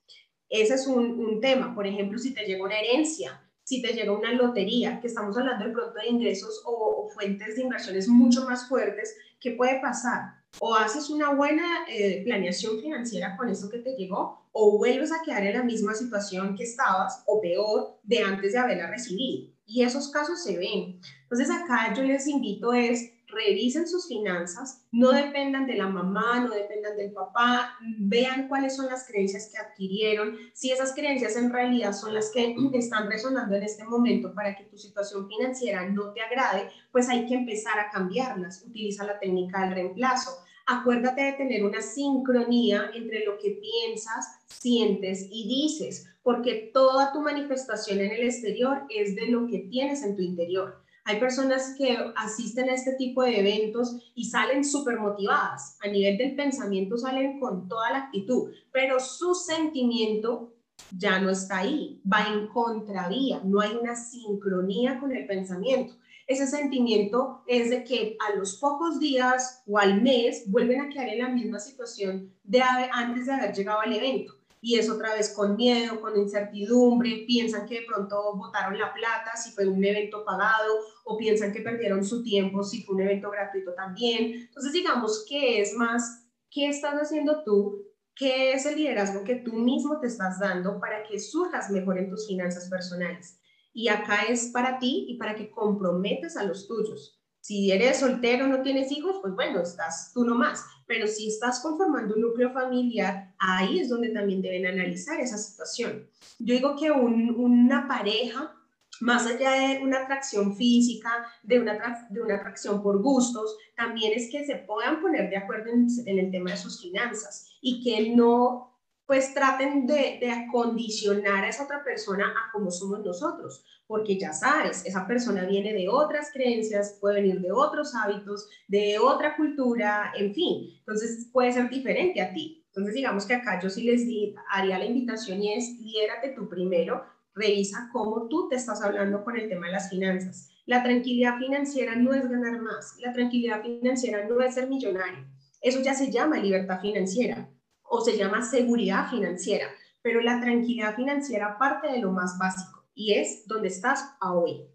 Ese es un, tema. Por ejemplo, si te llega una herencia, si te llega una lotería, que estamos hablando de pronto de ingresos o, fuentes de inversiones mucho más fuertes, ¿qué puede pasar? O haces una buena eh, planeación financiera con eso que te llegó, o vuelves a quedar en la misma situación que estabas, o peor, de antes de haberla recibido. Y esos casos se ven. Entonces acá yo les invito es, revisen sus finanzas, no dependan de la mamá, no dependan del papá, vean cuáles son las creencias que adquirieron, si esas creencias en realidad son las que están resonando en este momento para que tu situación financiera no te agrade, pues hay que empezar a cambiarlas. Utiliza la técnica del reemplazo. Acuérdate de tener una sincronía entre lo que piensas, sientes y dices, porque toda tu manifestación en el exterior es de lo que tienes en tu interior. Hay personas que asisten a este tipo de eventos y salen súper motivadas. A nivel del pensamiento salen con toda la actitud, pero su sentimiento ya no está ahí, va en contravía, no hay una sincronía con el pensamiento. Ese sentimiento es de que a los pocos días o al mes vuelven a quedar en la misma situación de antes de haber llegado al evento y es otra vez con miedo, con incertidumbre, piensan que de pronto votaron la plata si fue un evento pagado o piensan que perdieron su tiempo si fue un evento gratuito también. Entonces digamos que es más, ¿qué estás haciendo tú? ¿Qué es el liderazgo que tú mismo te estás dando para que surjas mejor en tus finanzas personales? Y acá es para ti y para que comprometas a los tuyos. Si eres soltero, no tienes hijos, pues bueno, estás tú nomás. Pero si estás conformando un núcleo familiar, ahí es donde también deben analizar esa situación. Yo digo que una pareja, más allá de una atracción física, de una, de una atracción por gustos, también es que se puedan poner de acuerdo en, en el tema de sus finanzas y que no pues traten de, de, acondicionar a esa otra persona a como somos nosotros, porque ya sabes, esa persona viene de otras creencias, puede venir de otros hábitos, de otra cultura, en fin, entonces puede ser diferente a ti. Entonces digamos que acá yo sí les di, haría la invitación y es, liérate tú primero, revisa cómo tú te estás hablando con el tema de las finanzas. La tranquilidad financiera no es ganar más, la tranquilidad financiera no es ser millonario, eso ya se llama libertad financiera o se llama seguridad financiera, pero la tranquilidad financiera parte de lo más básico y es donde estás a hoy.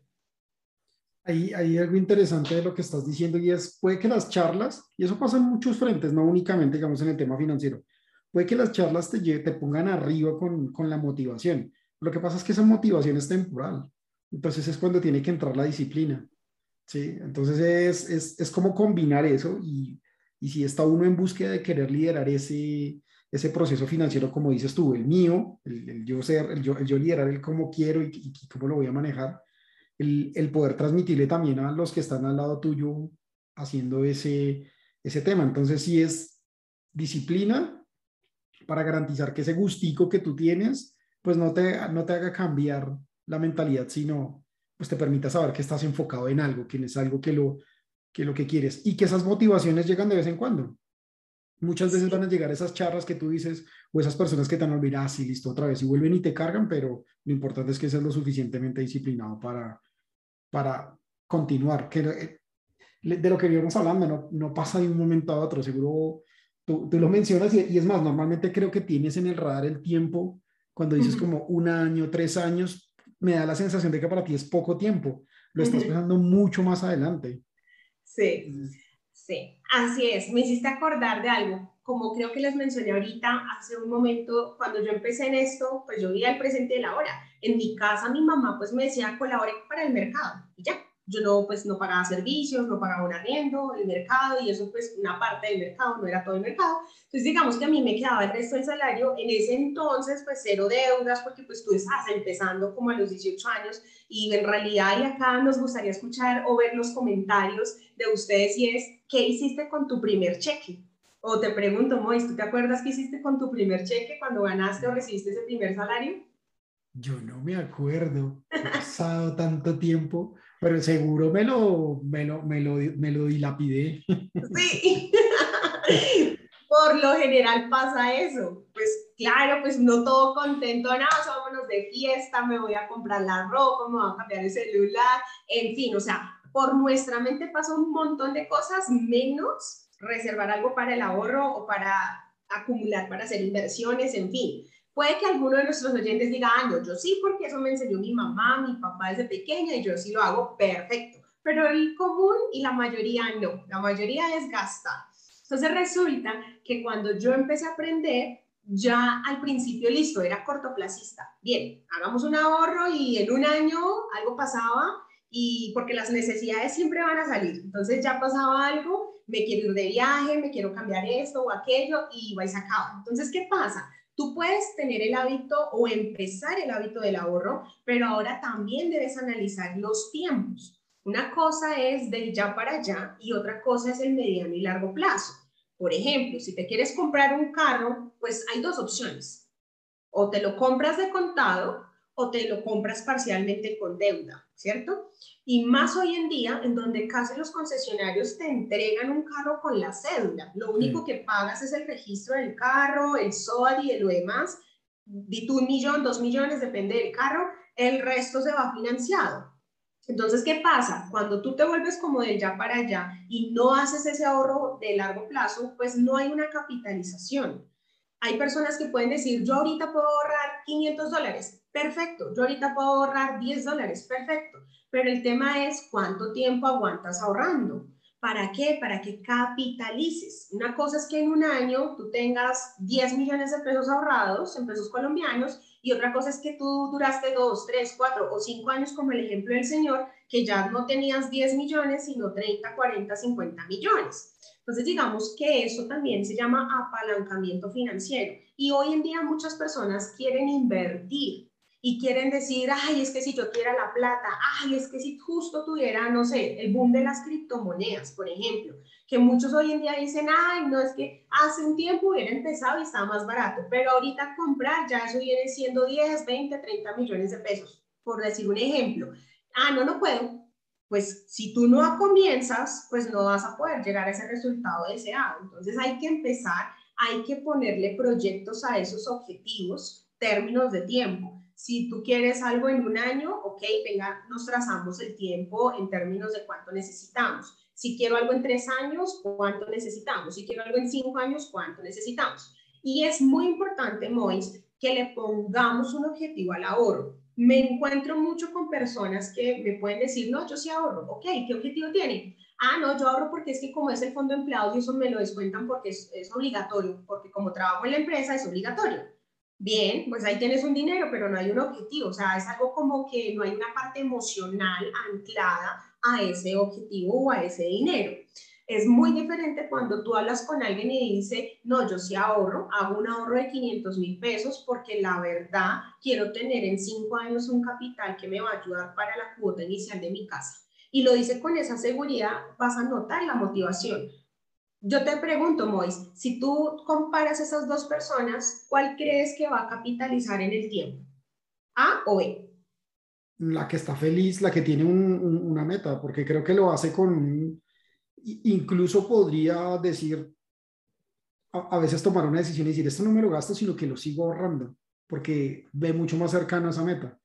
Hay, hay algo interesante de lo que estás diciendo y es, puede que las charlas, y eso pasa en muchos frentes, no únicamente, digamos, en el tema financiero, puede que las charlas te, te pongan arriba con, con la motivación. Lo que pasa es que esa motivación es temporal. Entonces es cuando tiene que entrar la disciplina. ¿sí? Entonces es, es, es como combinar eso y, y si está uno en búsqueda de querer liderar ese, ese proceso financiero, como dices tú, el mío, el, yo ser, el yo, el yo, liderar el cómo quiero y, cómo lo voy a manejar, el, el, poder transmitirle también a los que están al lado tuyo haciendo ese, ese tema. Entonces, sí es disciplina para garantizar que ese gustico que tú tienes, pues no te, no te haga cambiar la mentalidad, sino pues te permita saber que estás enfocado en algo, que es algo que lo, que lo que quieres y que esas motivaciones llegan de vez en cuando. Muchas veces van a llegar esas charlas que tú dices o esas personas que te van a olvidar, así listo, otra vez, y vuelven y te cargan, pero lo importante es que seas lo suficientemente disciplinado para, para continuar. Que, eh, de lo que íbamos hablando, no, no pasa de un momento a otro, seguro tú, tú lo mencionas y, y, es más, normalmente creo que tienes en el radar el tiempo, cuando dices como un año, tres años, me da la sensación de que para ti es poco tiempo, lo estás pensando mucho más adelante. Sí. Sí, así es. Me hiciste acordar de algo. Como creo que les mencioné ahorita, hace un momento, cuando yo empecé en esto, pues yo vivía el presente de la hora. En mi casa, mi mamá pues me decía, colabore para el mercado. Yo no, pues no pagaba servicios, no pagaba un arriendo, el mercado, y eso pues una parte del mercado, no era todo el mercado. Entonces digamos que a mí me quedaba el resto del salario, en ese entonces pues cero deudas, porque pues tú estás empezando como a los 18 años, y en realidad y acá nos gustaría escuchar o ver los comentarios de ustedes y es, ¿qué hiciste con tu primer cheque? O te pregunto, Mois, ¿tú te acuerdas qué hiciste con tu primer cheque cuando ganaste o recibiste ese primer salario? Yo no me acuerdo, ha pasado tanto tiempo, pero seguro me lo, me lo, me lo, me lo dilapidé. Sí, por lo general pasa eso. Pues claro, pues no todo contento, nada, vámonos de fiesta, me voy a comprar la ropa, me voy a cambiar el celular, en fin, o sea, por nuestra mente pasa un montón de cosas, menos reservar algo para el ahorro o para acumular, para hacer inversiones, en fin. Puede que alguno de nuestros oyentes diga, ah, no, yo sí, porque eso me enseñó mi mamá, mi papá desde pequeña y yo sí lo hago perfecto. Pero el común y la mayoría no, la mayoría es gastar. Entonces resulta que cuando yo empecé a aprender, ya al principio listo, era cortoplacista. Bien, hagamos un ahorro y en un año algo pasaba y porque las necesidades siempre van a salir. Entonces ya pasaba algo, me quiero ir de viaje, me quiero cambiar esto o aquello y vais a cabo. Entonces, ¿qué pasa? Tú puedes tener el hábito o empezar el hábito del ahorro, pero ahora también debes analizar los tiempos. Una cosa es del ya para allá y otra cosa es el mediano y largo plazo. Por ejemplo, si te quieres comprar un carro, pues hay dos opciones. O te lo compras de contado o te lo compras parcialmente con deuda, ¿cierto? Y más hoy en día, en donde casi los concesionarios te entregan un carro con la cédula. Lo único que pagas es el registro del carro, el SOAD y lo demás. Di tú un millón, dos millones, depende del carro. El resto se va financiado. Entonces, ¿qué pasa? Cuando tú te vuelves como del ya para allá y no haces ese ahorro de largo plazo, pues no hay una capitalización. Hay personas que pueden decir, yo ahorita puedo ahorrar 500 dólares, perfecto, yo ahorita puedo ahorrar 10 dólares, perfecto, pero el tema es cuánto tiempo aguantas ahorrando. ¿Para qué? Para que capitalices. Una cosa es que en un año tú tengas 10 millones de pesos ahorrados en pesos colombianos y otra cosa es que tú duraste 2, 3, 4 o 5 años como el ejemplo del señor, que ya no tenías 10 millones, sino 30, 40, 50 millones. Entonces, digamos que eso también se llama apalancamiento financiero. Y hoy en día muchas personas quieren invertir y quieren decir, ay, es que si yo tuviera la plata, ay, es que si justo tuviera, no sé, el boom de las criptomonedas, por ejemplo, que muchos hoy en día dicen, ay, no, es que hace un tiempo hubiera empezado y estaba más barato, pero ahorita comprar ya eso viene siendo 10, 20, 30 millones de pesos, por decir un ejemplo. Ah, no, no puedo, pues si tú no comienzas, pues no vas a poder llegar a ese resultado deseado. Entonces hay que empezar, hay que ponerle proyectos a esos objetivos, términos de tiempo. Si tú quieres algo en un año, ok, venga, nos trazamos el tiempo en términos de cuánto necesitamos. Si quiero algo en tres años, ¿cuánto necesitamos? Si quiero algo en cinco años, ¿cuánto necesitamos? Y es muy importante, Mois, que le pongamos un objetivo al ahorro me encuentro mucho con personas que me pueden decir, no, yo sí ahorro, ok, ¿qué objetivo tiene? Ah, no, yo ahorro porque es que como es el fondo de empleados y eso me lo descuentan porque es, es obligatorio, porque como trabajo en la empresa es obligatorio. Bien, pues ahí tienes un dinero, pero no hay un objetivo, o sea, es algo como que no hay una parte emocional anclada a ese objetivo o a ese dinero. Es muy diferente cuando tú hablas con alguien y dice, no, yo sí ahorro, hago un ahorro de 500 mil pesos porque la verdad quiero tener en cinco años un capital que me va a ayudar para la cuota inicial de mi casa. Y lo dice con esa seguridad, vas a notar la motivación. Yo te pregunto, Mois, si tú comparas esas dos personas, ¿cuál crees que va a capitalizar en el tiempo? ¿A o B? La que está feliz, la que tiene una meta, porque creo que lo hace con un, incluso podría decir, a, veces tomar una decisión y decir, esto no me lo gasto, sino que lo sigo ahorrando, porque ve mucho más cercano a esa meta.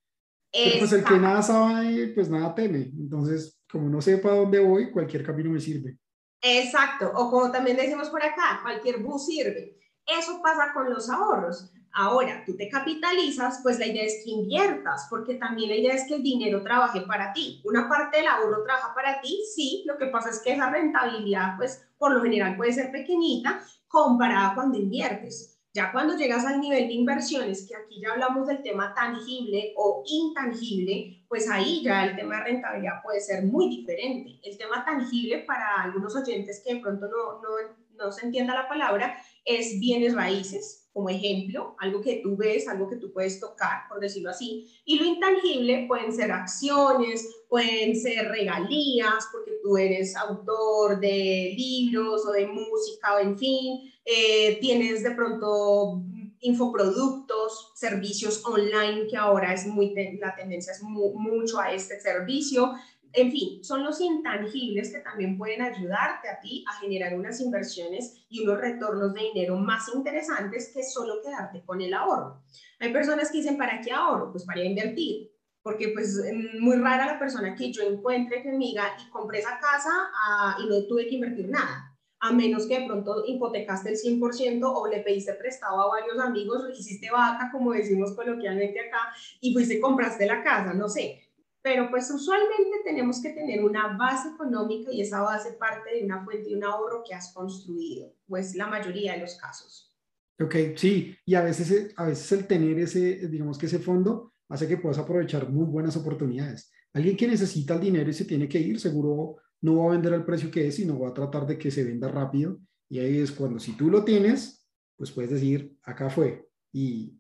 Pero pues el que nada sabe, pues nada teme. Entonces, como no sepa dónde voy, cualquier camino me sirve. Exacto. O como también decimos por acá, cualquier bus sirve. Eso pasa con los ahorros. Ahora, tú te capitalizas, pues la idea es que inviertas, porque también la idea es que el dinero trabaje para ti. Una parte del ahorro trabaja para ti, sí, lo que pasa es que esa rentabilidad, pues por lo general puede ser pequeñita comparada cuando inviertes. Ya cuando llegas al nivel de inversiones, que aquí ya hablamos del tema tangible o intangible, pues ahí ya el tema de rentabilidad puede ser muy diferente. El tema tangible para algunos oyentes que de pronto no, no, no se entienda la palabra es bienes raíces como ejemplo, algo que tú ves, algo que tú puedes tocar, por decirlo así. Y lo intangible pueden ser acciones, pueden ser regalías, porque tú eres autor de libros o de música, o en fin, eh, tienes de pronto infoproductos, servicios online, que ahora es muy, la tendencia es mucho a este servicio. En fin, son los intangibles que también pueden ayudarte a ti a generar unas inversiones y unos retornos de dinero más interesantes que solo quedarte con el ahorro. Hay personas que dicen, ¿para qué ahorro? Pues para invertir. Porque pues muy rara la persona que yo encuentre que me diga y compré esa casa ah, y no tuve que invertir nada a menos que de pronto hipotecaste el 100% o le pediste prestado a varios amigos, hiciste vaca, como decimos coloquialmente acá, y fuiste compraste la casa, no sé. Pero pues usualmente tenemos que tener una base económica y esa base parte de una fuente de un ahorro que has construido, pues la mayoría de los casos. Ok, sí, y a veces, a veces el tener ese, digamos que ese fondo hace que puedas aprovechar muy buenas oportunidades. Alguien que necesita el dinero y se tiene que ir, seguro no va a vender al precio que es, sino va a tratar de que se venda rápido. Y ahí es cuando si tú lo tienes, pues puedes decir, acá fue y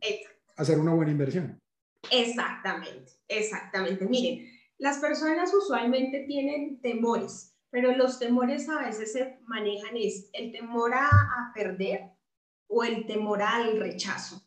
hacer una buena inversión. Exactamente, exactamente. Miren, las personas usualmente tienen temores, pero los temores a veces se manejan es el temor a, a perder o el temor al rechazo.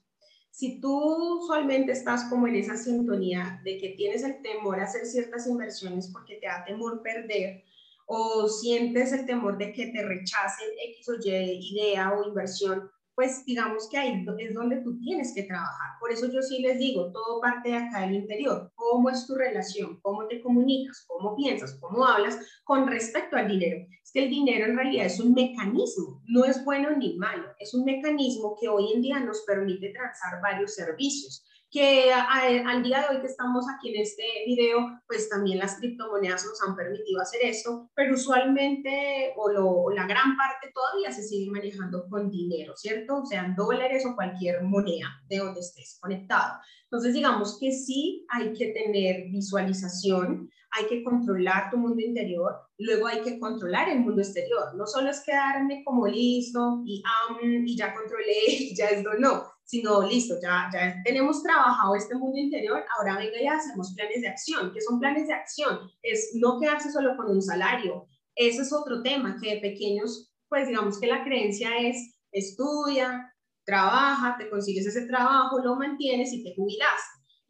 Si tú usualmente estás como en esa sintonía de que tienes el temor a hacer ciertas inversiones porque te da temor perder, o sientes el temor de que te rechacen X o Y idea o inversión, pues digamos que ahí es donde tú tienes que trabajar. Por eso yo sí les digo, todo parte de acá del interior. ¿Cómo es tu relación? ¿Cómo te comunicas? ¿Cómo piensas? ¿Cómo hablas con respecto al dinero? Es que el dinero en realidad es un mecanismo, no es bueno ni malo, es un mecanismo que hoy en día nos permite transar varios servicios que al día de hoy que estamos aquí en este video, pues también las criptomonedas nos han permitido hacer esto, pero usualmente o, la gran parte todavía se sigue manejando con dinero, ¿cierto? Sean dólares o cualquier moneda de donde estés conectado. Entonces, digamos que sí hay que tener visualización, hay que controlar tu mundo interior, luego hay que controlar el mundo exterior. No solo es quedarme como listo y, y ya controlé y ya esto, no sino listo, ya, ya tenemos trabajado este mundo interior, ahora venga y hacemos planes de acción. ¿Qué son planes de acción? Es no quedarse solo con un salario. Ese es otro tema que de pequeños, pues digamos que la creencia es estudia, trabaja, te consigues ese trabajo, lo mantienes y te jubilas.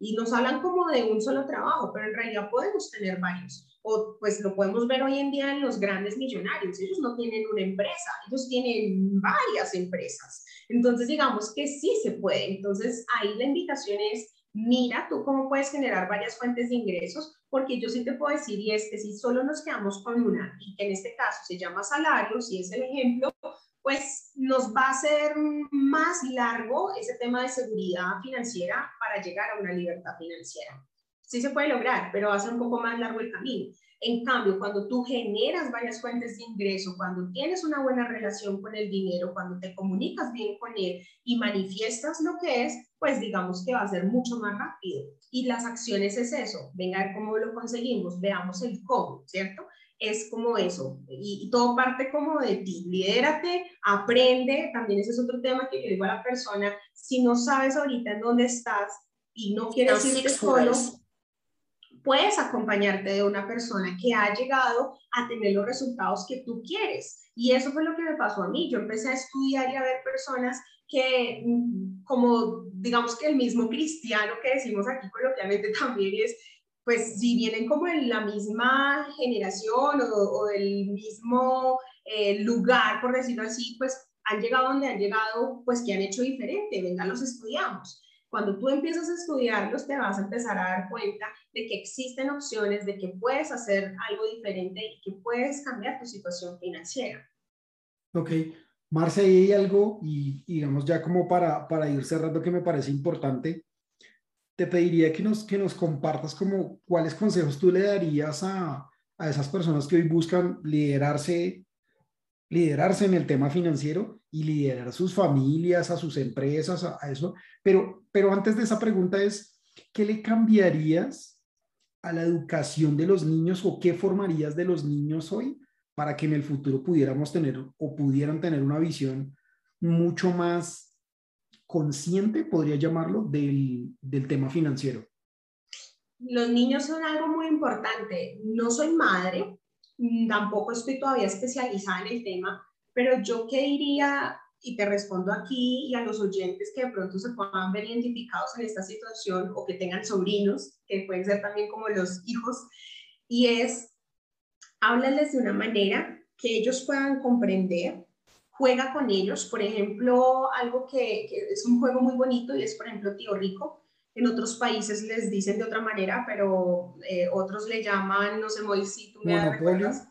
Y nos hablan como de un solo trabajo, pero en realidad podemos tener varios o pues lo podemos ver hoy en día en los grandes millonarios, ellos no tienen una empresa, ellos tienen varias empresas. Entonces digamos que sí se puede. Entonces ahí la invitación es, mira tú cómo puedes generar varias fuentes de ingresos, porque yo sí te puedo decir, y es que si solo nos quedamos con una, y que en este caso se llama salario, si es el ejemplo, pues nos va a ser más largo ese tema de seguridad financiera para llegar a una libertad financiera sí se puede lograr, pero va a ser un poco más largo el camino. En cambio, cuando tú generas varias fuentes de ingreso, cuando tienes una buena relación con el dinero, cuando te comunicas bien con él y manifiestas lo que es, pues digamos que va a ser mucho más rápido. Y las acciones es eso, venga a cómo lo conseguimos, veamos el cómo, ¿cierto? Es como eso, y, todo parte como de ti, lidérate, aprende, también ese es otro tema que yo digo a la persona, si no sabes ahorita en dónde estás y no quieres irte solo, puedes acompañarte de una persona que ha llegado a tener los resultados que tú quieres. Y eso fue lo que me pasó a mí. Yo empecé a estudiar y a ver personas que, mm, como digamos que el mismo cristiano que decimos aquí coloquialmente también es, pues si vienen como en la misma generación o, del mismo eh, lugar, por decirlo así, pues han llegado donde han llegado, pues que han hecho diferente, venga, los estudiamos. Cuando tú empiezas a estudiarlos, te vas a empezar a dar cuenta de que existen opciones, de que puedes hacer algo diferente y que puedes cambiar tu situación financiera. Ok. Marce, hay algo, y digamos ya como para, para ir cerrando que me parece importante, te pediría que nos, que nos compartas como cuáles consejos tú le darías a, a esas personas que hoy buscan liderarse, liderarse en el tema financiero y liderar a sus familias, a sus empresas, a, eso. Pero, pero antes de esa pregunta es, ¿qué le cambiarías a la educación de los niños o qué formarías de los niños hoy para que en el futuro pudiéramos tener o pudieran tener una visión mucho más consciente, podría llamarlo, del, del tema financiero? Los niños son algo muy importante. No soy madre, tampoco estoy todavía especializada en el tema, pero yo qué diría, y te respondo aquí y a los oyentes que de pronto se puedan ver identificados en esta situación o que tengan sobrinos, que pueden ser también como los hijos, y es, háblales de una manera que ellos puedan comprender, juega con ellos, por ejemplo, algo que, es un juego muy bonito y es, por ejemplo, Tío Rico. En otros países les dicen de otra manera, pero eh, otros le llaman, no sé, muy si tú me recuerdas.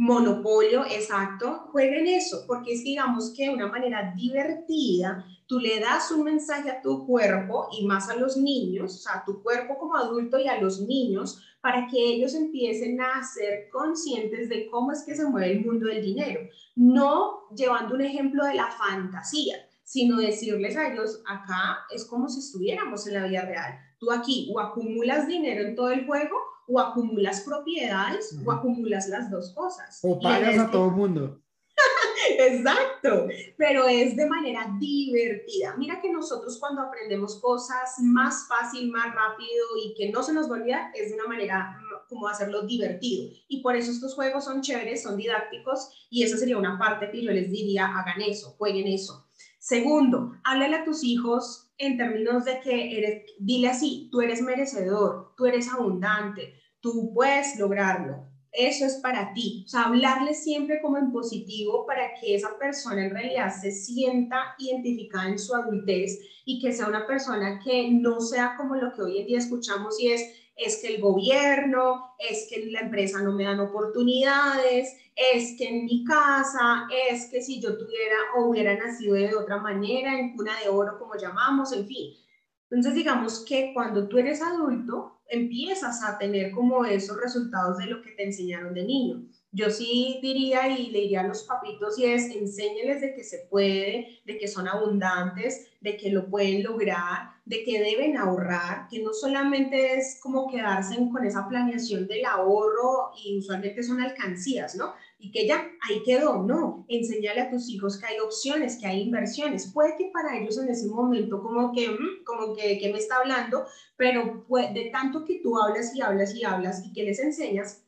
Monopolio, exacto. Jueguen eso, porque es, digamos, que de una manera divertida, tú le das un mensaje a tu cuerpo y más a los niños, o sea, a tu cuerpo como adulto y a los niños, para que ellos empiecen a ser conscientes de cómo es que se mueve el mundo del dinero. No llevando un ejemplo de la fantasía, sino decirles a ellos, acá es como si estuviéramos en la vida real. Tú aquí o acumulas dinero en todo el juego o acumulas propiedades o acumulas las dos cosas. O pagas a todo el mundo. Exacto, pero es de manera divertida. Mira que nosotros cuando aprendemos cosas más fácil, más rápido y que no se nos va a olvidar, es de una manera como hacerlo divertido. Y por eso estos juegos son chéveres, son didácticos y esa sería una parte que yo les diría, hagan eso, jueguen eso. Segundo, háblale a tus hijos en términos de que eres, dile así, tú eres merecedor, tú eres abundante, tú puedes lograrlo, eso es para ti. O sea, hablarle siempre como en positivo para que esa persona en realidad se sienta identificada en su adultez y que sea una persona que no sea como lo que hoy en día escuchamos y es, es que el gobierno, es que la empresa no me dan oportunidades, es que en mi casa, es que si yo tuviera o hubiera nacido de otra manera, en cuna de oro como llamamos, en fin. Entonces digamos que cuando tú eres adulto, empiezas a tener como esos resultados de lo que te enseñaron de niño. Yo sí diría y le diría a los papitos y es enséñeles de que se puede, de que son abundantes, de que lo pueden lograr, de que deben ahorrar, que no solamente es como quedarse con esa planeación del ahorro y usualmente son alcancías, ¿no? Y que ya ahí quedó, no, enséñale a tus hijos que hay opciones, que hay inversiones. Puede que para ellos en ese momento como que, mm, como que, que me está hablando, pero de tanto que tú hablas y hablas y hablas y que les enseñas,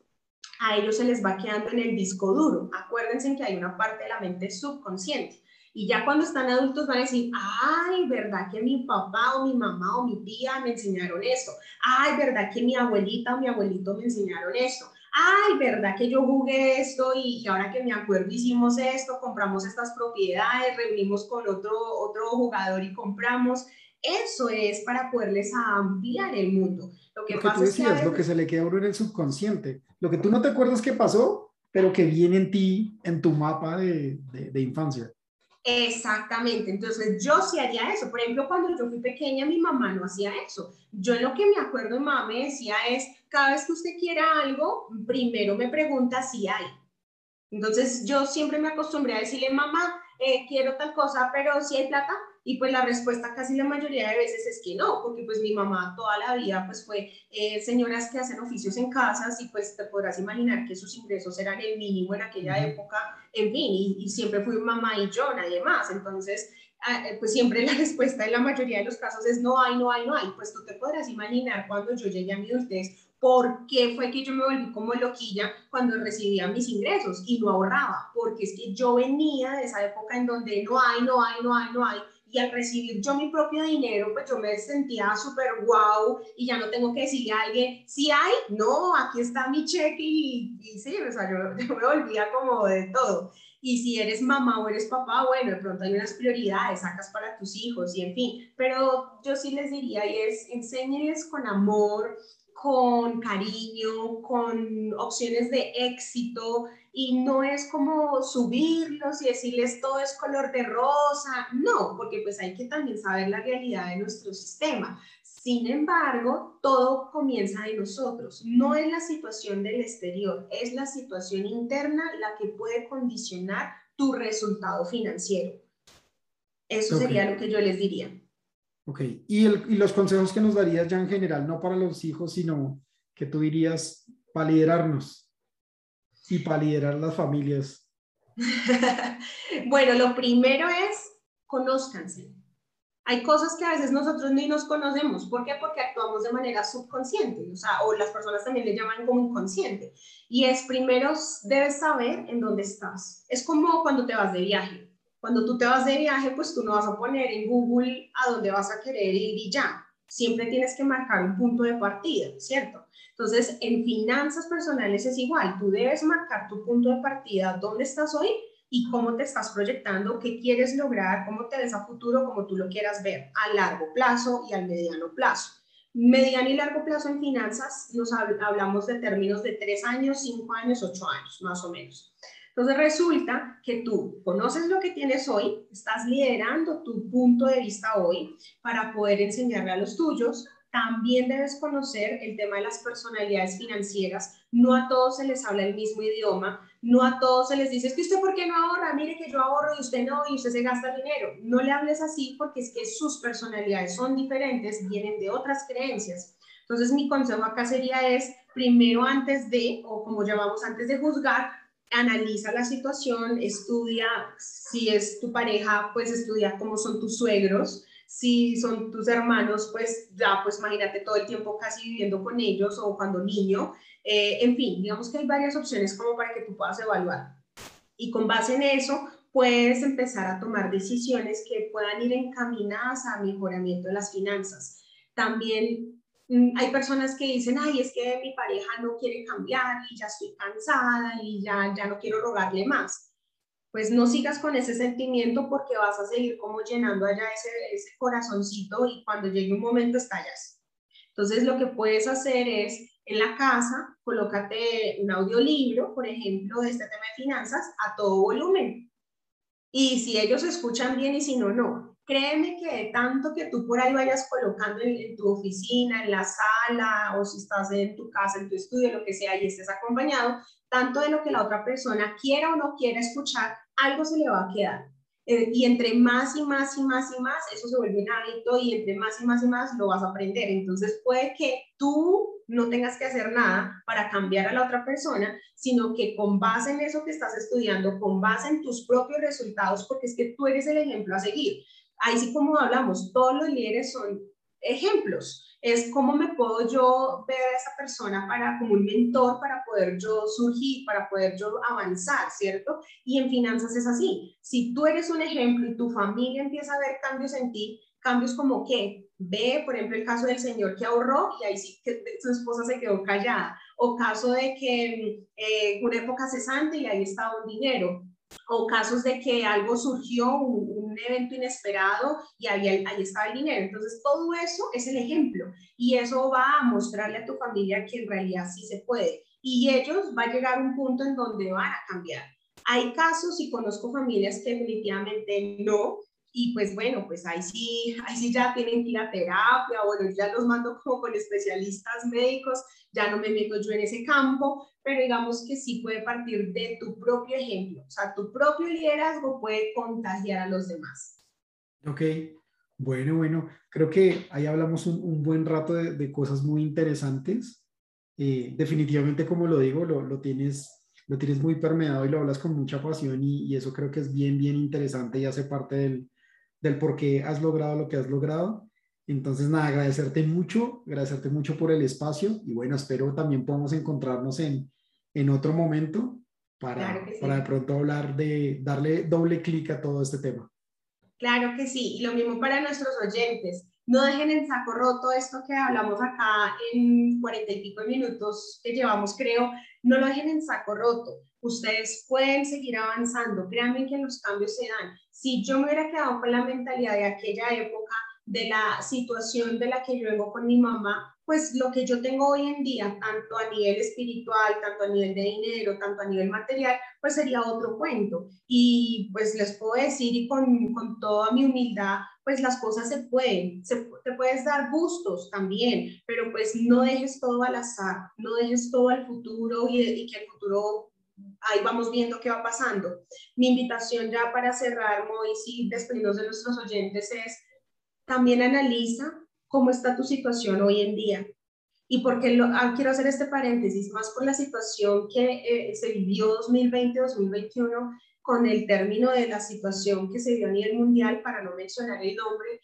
a ellos se les va quedando en el disco duro. Acuérdense que hay una parte de la mente subconsciente. Y ya cuando están adultos van a decir, ay, ¿verdad que mi papá o mi mamá o mi tía me enseñaron esto? Ay, ¿verdad que mi abuelita o mi abuelito me enseñaron esto? Ay, ¿verdad que yo jugué esto y ahora que me acuerdo hicimos esto, compramos estas propiedades, reunimos con otro, otro jugador y compramos? Eso es para poderles ampliar el mundo. Lo que, tú decías, es lo que se le queda a uno en el subconsciente. Lo que tú no te acuerdas que pasó, pero que viene en ti, en tu mapa de, de, infancia. Exactamente, entonces yo sí haría eso. Por ejemplo, cuando yo fui pequeña, mi mamá no hacía eso. Yo lo que me acuerdo, mamá me decía es, cada vez que usted quiera algo, primero me pregunta si hay. Entonces yo siempre me acostumbré a decirle, mamá, eh, quiero tal cosa, pero si hay plata, y pues la respuesta casi la mayoría de veces es que no, porque pues mi mamá toda la vida pues fue eh, señoras que hacen oficios en casas y pues te podrás imaginar que sus ingresos eran el mínimo en aquella época, en fin, y, siempre fui mamá y yo, nadie más. Entonces, ah, eh, pues siempre la respuesta en la mayoría de los casos es no hay, no hay, no hay. Pues tú te podrás imaginar cuando yo llegué a mi adultez ¿Por qué fue que yo me volví como loquilla cuando recibía mis ingresos y no ahorraba? Porque es que yo venía de esa época en donde no hay, no hay, no hay, no hay, y al recibir yo mi propio dinero, pues yo me sentía súper guau y ya no tengo que decirle a alguien, si hay, no, aquí está mi cheque y, y sí, o sea, yo, yo, me volvía como de todo. Y si eres mamá o eres papá, bueno, de pronto hay unas prioridades, sacas para tus hijos y en fin, pero yo sí les diría y es, enséñenles con amor, con cariño, con opciones de éxito y no es como subirlos y decirles todo es color de rosa, no, porque pues hay que también saber la realidad de nuestro sistema. Sin embargo, todo comienza de nosotros, no es la situación del exterior, es la situación interna la que puede condicionar tu resultado financiero. Eso sería lo que yo les diría. Ok, ¿Y, los consejos que nos darías ya en general, no para los hijos, sino que tú dirías para liderarnos y para liderar las familias? bueno, lo primero es conózcanse. Hay cosas que a veces nosotros ni nos conocemos. ¿Por qué? Porque actuamos de manera subconsciente, o sea, o las personas también le llaman como inconsciente. Y es primero debes saber en dónde estás. Es como cuando te vas de viaje. Cuando tú te vas de viaje, pues tú no vas a poner en Google a dónde vas a querer ir y ya. Siempre tienes que marcar un punto de partida, ¿cierto? Entonces, en finanzas personales es igual. Tú debes marcar tu punto de partida, dónde estás hoy y cómo te estás proyectando, qué quieres lograr, cómo te ves a futuro, como tú lo quieras ver, a largo plazo y al mediano plazo. Mediano y largo plazo en finanzas, nos hablamos de términos de tres años, cinco años, ocho años, más o menos. Entonces resulta que tú conoces lo que tienes hoy, estás liderando tu punto de vista hoy para poder enseñarle a los tuyos, también debes conocer el tema de las personalidades financieras. No a todos se les habla el mismo idioma, no a todos se les dice, es que usted por qué no ahorra, mire que yo ahorro y usted no, y usted se gasta dinero. No le hables así porque es que sus personalidades son diferentes, vienen de otras creencias. Entonces mi consejo acá sería es, primero antes de, o como llamamos antes de juzgar, analiza la situación, estudia, si es tu pareja, pues estudia cómo son tus suegros, si son tus hermanos, pues ya, pues imagínate todo el tiempo casi viviendo con ellos o cuando niño. Eh, en fin, digamos que hay varias opciones como para que tú puedas evaluar. Y con base en eso, puedes empezar a tomar decisiones que puedan ir encaminadas a mejoramiento de las finanzas. También hay personas que dicen, ay, es que mi pareja no quiere cambiar y ya estoy cansada y ya, ya no quiero rogarle más pues no sigas con ese sentimiento porque vas a seguir como llenando allá ese, ese corazoncito y cuando llegue un momento estallas. Entonces lo que puedes hacer es en la casa, colócate un audiolibro, por ejemplo, de este tema de finanzas a todo volumen. Y si ellos escuchan bien y si no, no. Créeme que tanto que tú por ahí vayas colocando en, en, tu oficina, en la sala, o si estás en tu casa, en tu estudio, lo que sea, y estés acompañado, tanto de lo que la otra persona quiera o no quiera escuchar, algo se le va a quedar. Eh, y entre más y más y más y más, eso se vuelve un hábito y entre más y más y más lo vas a aprender. Entonces puede que tú no tengas que hacer nada para cambiar a la otra persona, sino que con base en eso que estás estudiando, con base en tus propios resultados, porque es que tú eres el ejemplo a seguir. Ahí sí como hablamos, todos los líderes son ejemplos es cómo me puedo yo ver a esa persona para como un mentor para poder yo surgir, para poder yo avanzar, ¿cierto? Y en finanzas es así. Si tú eres un ejemplo y tu familia empieza a ver cambios en ti, cambios como que ve, por ejemplo, el caso del señor que ahorró y ahí sí que su esposa se quedó callada, o caso de que eh, una época cesante y ahí estaba un dinero, o casos de que algo surgió, un, evento inesperado y ahí, ahí estaba el dinero. Entonces, todo eso es el ejemplo y eso va a mostrarle a tu familia que en realidad sí se puede. Y ellos va a llegar un punto en donde van a cambiar. Hay casos y conozco familias que definitivamente no, y pues bueno, pues ahí sí, ahí sí ya tienen que ir a terapia, bueno, ya los mando como con especialistas médicos, ya no me meto yo en ese campo, pero digamos que sí puede partir de tu propio ejemplo, o sea, tu propio liderazgo puede contagiar a los demás. Ok, bueno, bueno, creo que ahí hablamos un, buen rato de, cosas muy interesantes. Eh, definitivamente, como lo digo, lo, lo, tienes, lo tienes muy permeado y lo hablas con mucha pasión y, y eso creo que es bien, bien interesante y hace parte del, del por qué has logrado lo que has logrado. Entonces, nada, agradecerte mucho, agradecerte mucho por el espacio y bueno, espero también podamos encontrarnos en, en otro momento para, para de pronto hablar de darle doble clic a todo este tema. Claro que sí, y lo mismo para nuestros oyentes. No dejen en saco roto esto que hablamos acá en cuarenta y pico minutos que llevamos, creo, no lo dejen en saco roto. Ustedes pueden seguir avanzando, créanme que los cambios se dan. Si yo me hubiera quedado con la mentalidad de aquella época, de la situación de la que yo vengo con mi mamá, pues lo que yo tengo hoy en día, tanto a nivel espiritual, tanto a nivel de dinero, tanto a nivel material, pues sería otro cuento. Y pues les puedo decir y con, con toda mi humildad, pues las cosas se pueden, se, te puedes dar gustos también, pero pues no dejes todo al azar, no dejes todo al futuro y, y que el futuro ahí vamos viendo qué va pasando. Mi invitación ya para cerrar, Mois, y despedirnos de nuestros oyentes es también analiza cómo está tu situación hoy en día. Y porque lo, ah, quiero hacer este paréntesis, más por la situación que eh, se vivió 2020-2021 con el término de la situación que se dio a nivel mundial, para no mencionar el nombre,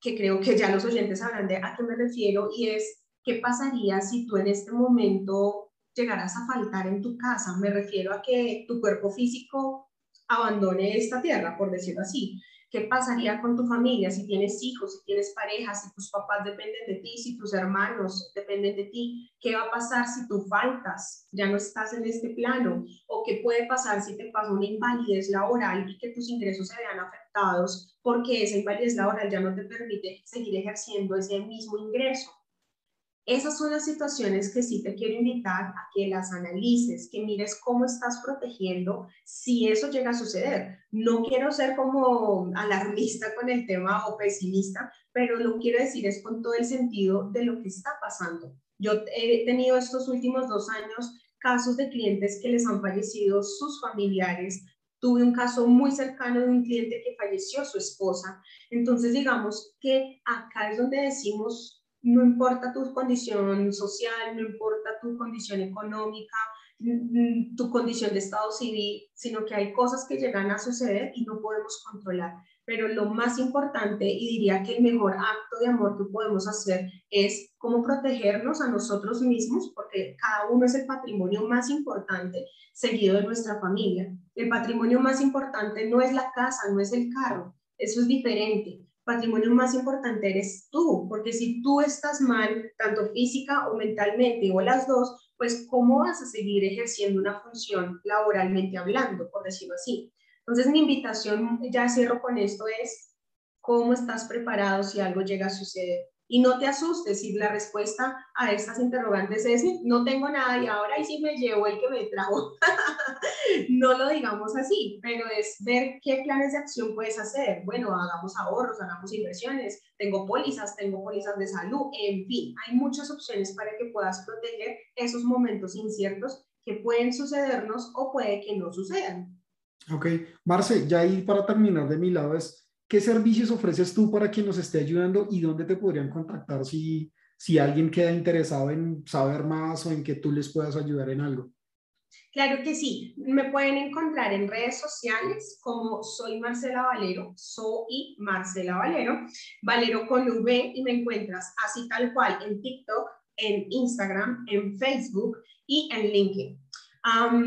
que creo que ya los oyentes sabrán de a qué me refiero, y es, ¿qué pasaría si tú en este momento llegaras a faltar en tu casa? Me refiero a que tu cuerpo físico abandone esta tierra, por decirlo así. ¿Qué pasaría con tu familia si tienes hijos, si tienes pareja, si tus papás dependen de ti, si tus hermanos dependen de ti? ¿Qué va a pasar si tú faltas, ya no estás en este plano? ¿O qué puede pasar si te pasa una invalidez laboral y que tus ingresos se vean afectados porque esa invalidez laboral ya no te permite seguir ejerciendo ese mismo ingreso? Esas son las situaciones que sí te quiero invitar a que las analices, que mires cómo estás protegiendo si eso llega a suceder. No quiero ser como alarmista con el tema o pesimista, pero lo quiero decir es con todo el sentido de lo que está pasando. Yo he tenido estos últimos dos años casos de clientes que les han fallecido sus familiares. Tuve un caso muy cercano de un cliente que falleció su esposa. Entonces, digamos que acá es donde decimos no importa tu condición social, no importa tu condición económica, tu condición de estado civil, sino que hay cosas que llegan a suceder y no podemos controlar. Pero lo más importante, y diría que el mejor acto de amor que podemos hacer es cómo protegernos a nosotros mismos, porque cada uno es el patrimonio más importante seguido de nuestra familia. El patrimonio más importante no es la casa, no es el carro, eso es diferente patrimonio más importante eres tú, porque si tú estás mal, tanto física o mentalmente, o las dos, pues ¿cómo vas a seguir ejerciendo una función laboralmente hablando, por decirlo así? Entonces mi invitación, ya cierro con esto, es cómo estás preparado si algo llega a suceder. Y no te asustes si la respuesta a estas interrogantes es no tengo nada y ahora y sí me llevo el que me trajo. no lo digamos así, pero es ver qué planes de acción puedes hacer. Bueno, hagamos ahorros, hagamos inversiones, tengo pólizas, tengo pólizas de salud, en fin, hay muchas opciones para que puedas proteger esos momentos inciertos que pueden sucedernos o puede que no sucedan. Ok, Marce, ya ahí para terminar de mi lado es ¿Qué servicios ofreces tú para quien nos esté ayudando y dónde te podrían contactar si, si alguien queda interesado en saber más o en que tú les puedas ayudar en algo? Claro que sí, me pueden encontrar en redes sociales como soy Marcela Valero, soy Marcela Valero, Valero con V y me encuentras así tal cual en TikTok, en Instagram, en Facebook y en LinkedIn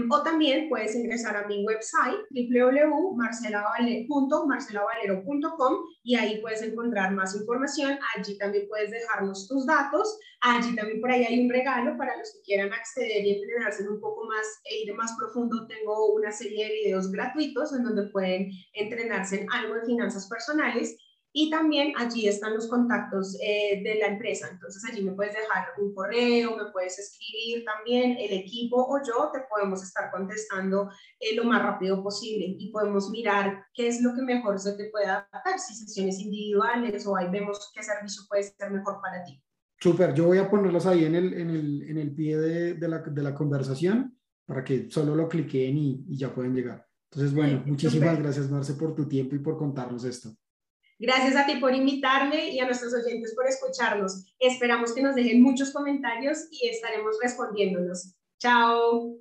o también puedes ingresar a mi website www.marcelavalero.com y ahí puedes encontrar más información. Allí también puedes dejarnos tus datos. Allí también por ahí hay un regalo para los que quieran acceder y entrenarse un poco más e ir más profundo. Tengo una serie de videos gratuitos en donde pueden entrenarse en algo de finanzas personales y también allí están los contactos eh, de la empresa. Entonces allí me puedes dejar un correo, me puedes escribir también, el equipo o yo te podemos estar contestando eh, lo más rápido posible y podemos mirar qué es lo que mejor se te puede adaptar, si sesiones individuales o ahí vemos qué servicio puede ser mejor para ti. Súper, yo voy a ponerlos ahí en el, en el, en el pie de, de, la, de, la, conversación para que solo lo cliquen y, y ya pueden llegar. Entonces, bueno, muchísimas gracias, Marce, por tu tiempo y por contarnos esto. Gracias a ti por invitarme y a nuestros oyentes por escucharnos. Esperamos que nos dejen muchos comentarios y estaremos respondiéndolos. Chao.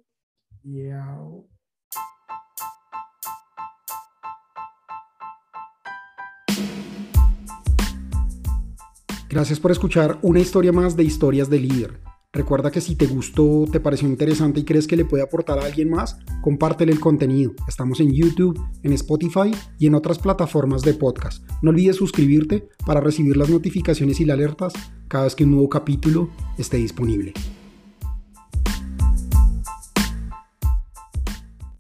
Gracias por escuchar una historia más de Historias de Líder. Recuerda que si te gustó, te pareció interesante y crees que le puede aportar a alguien más, compártele el contenido. Estamos en YouTube, en Spotify y en otras plataformas de podcast. No olvides suscribirte para recibir las notificaciones y las alertas cada vez que un nuevo capítulo esté disponible.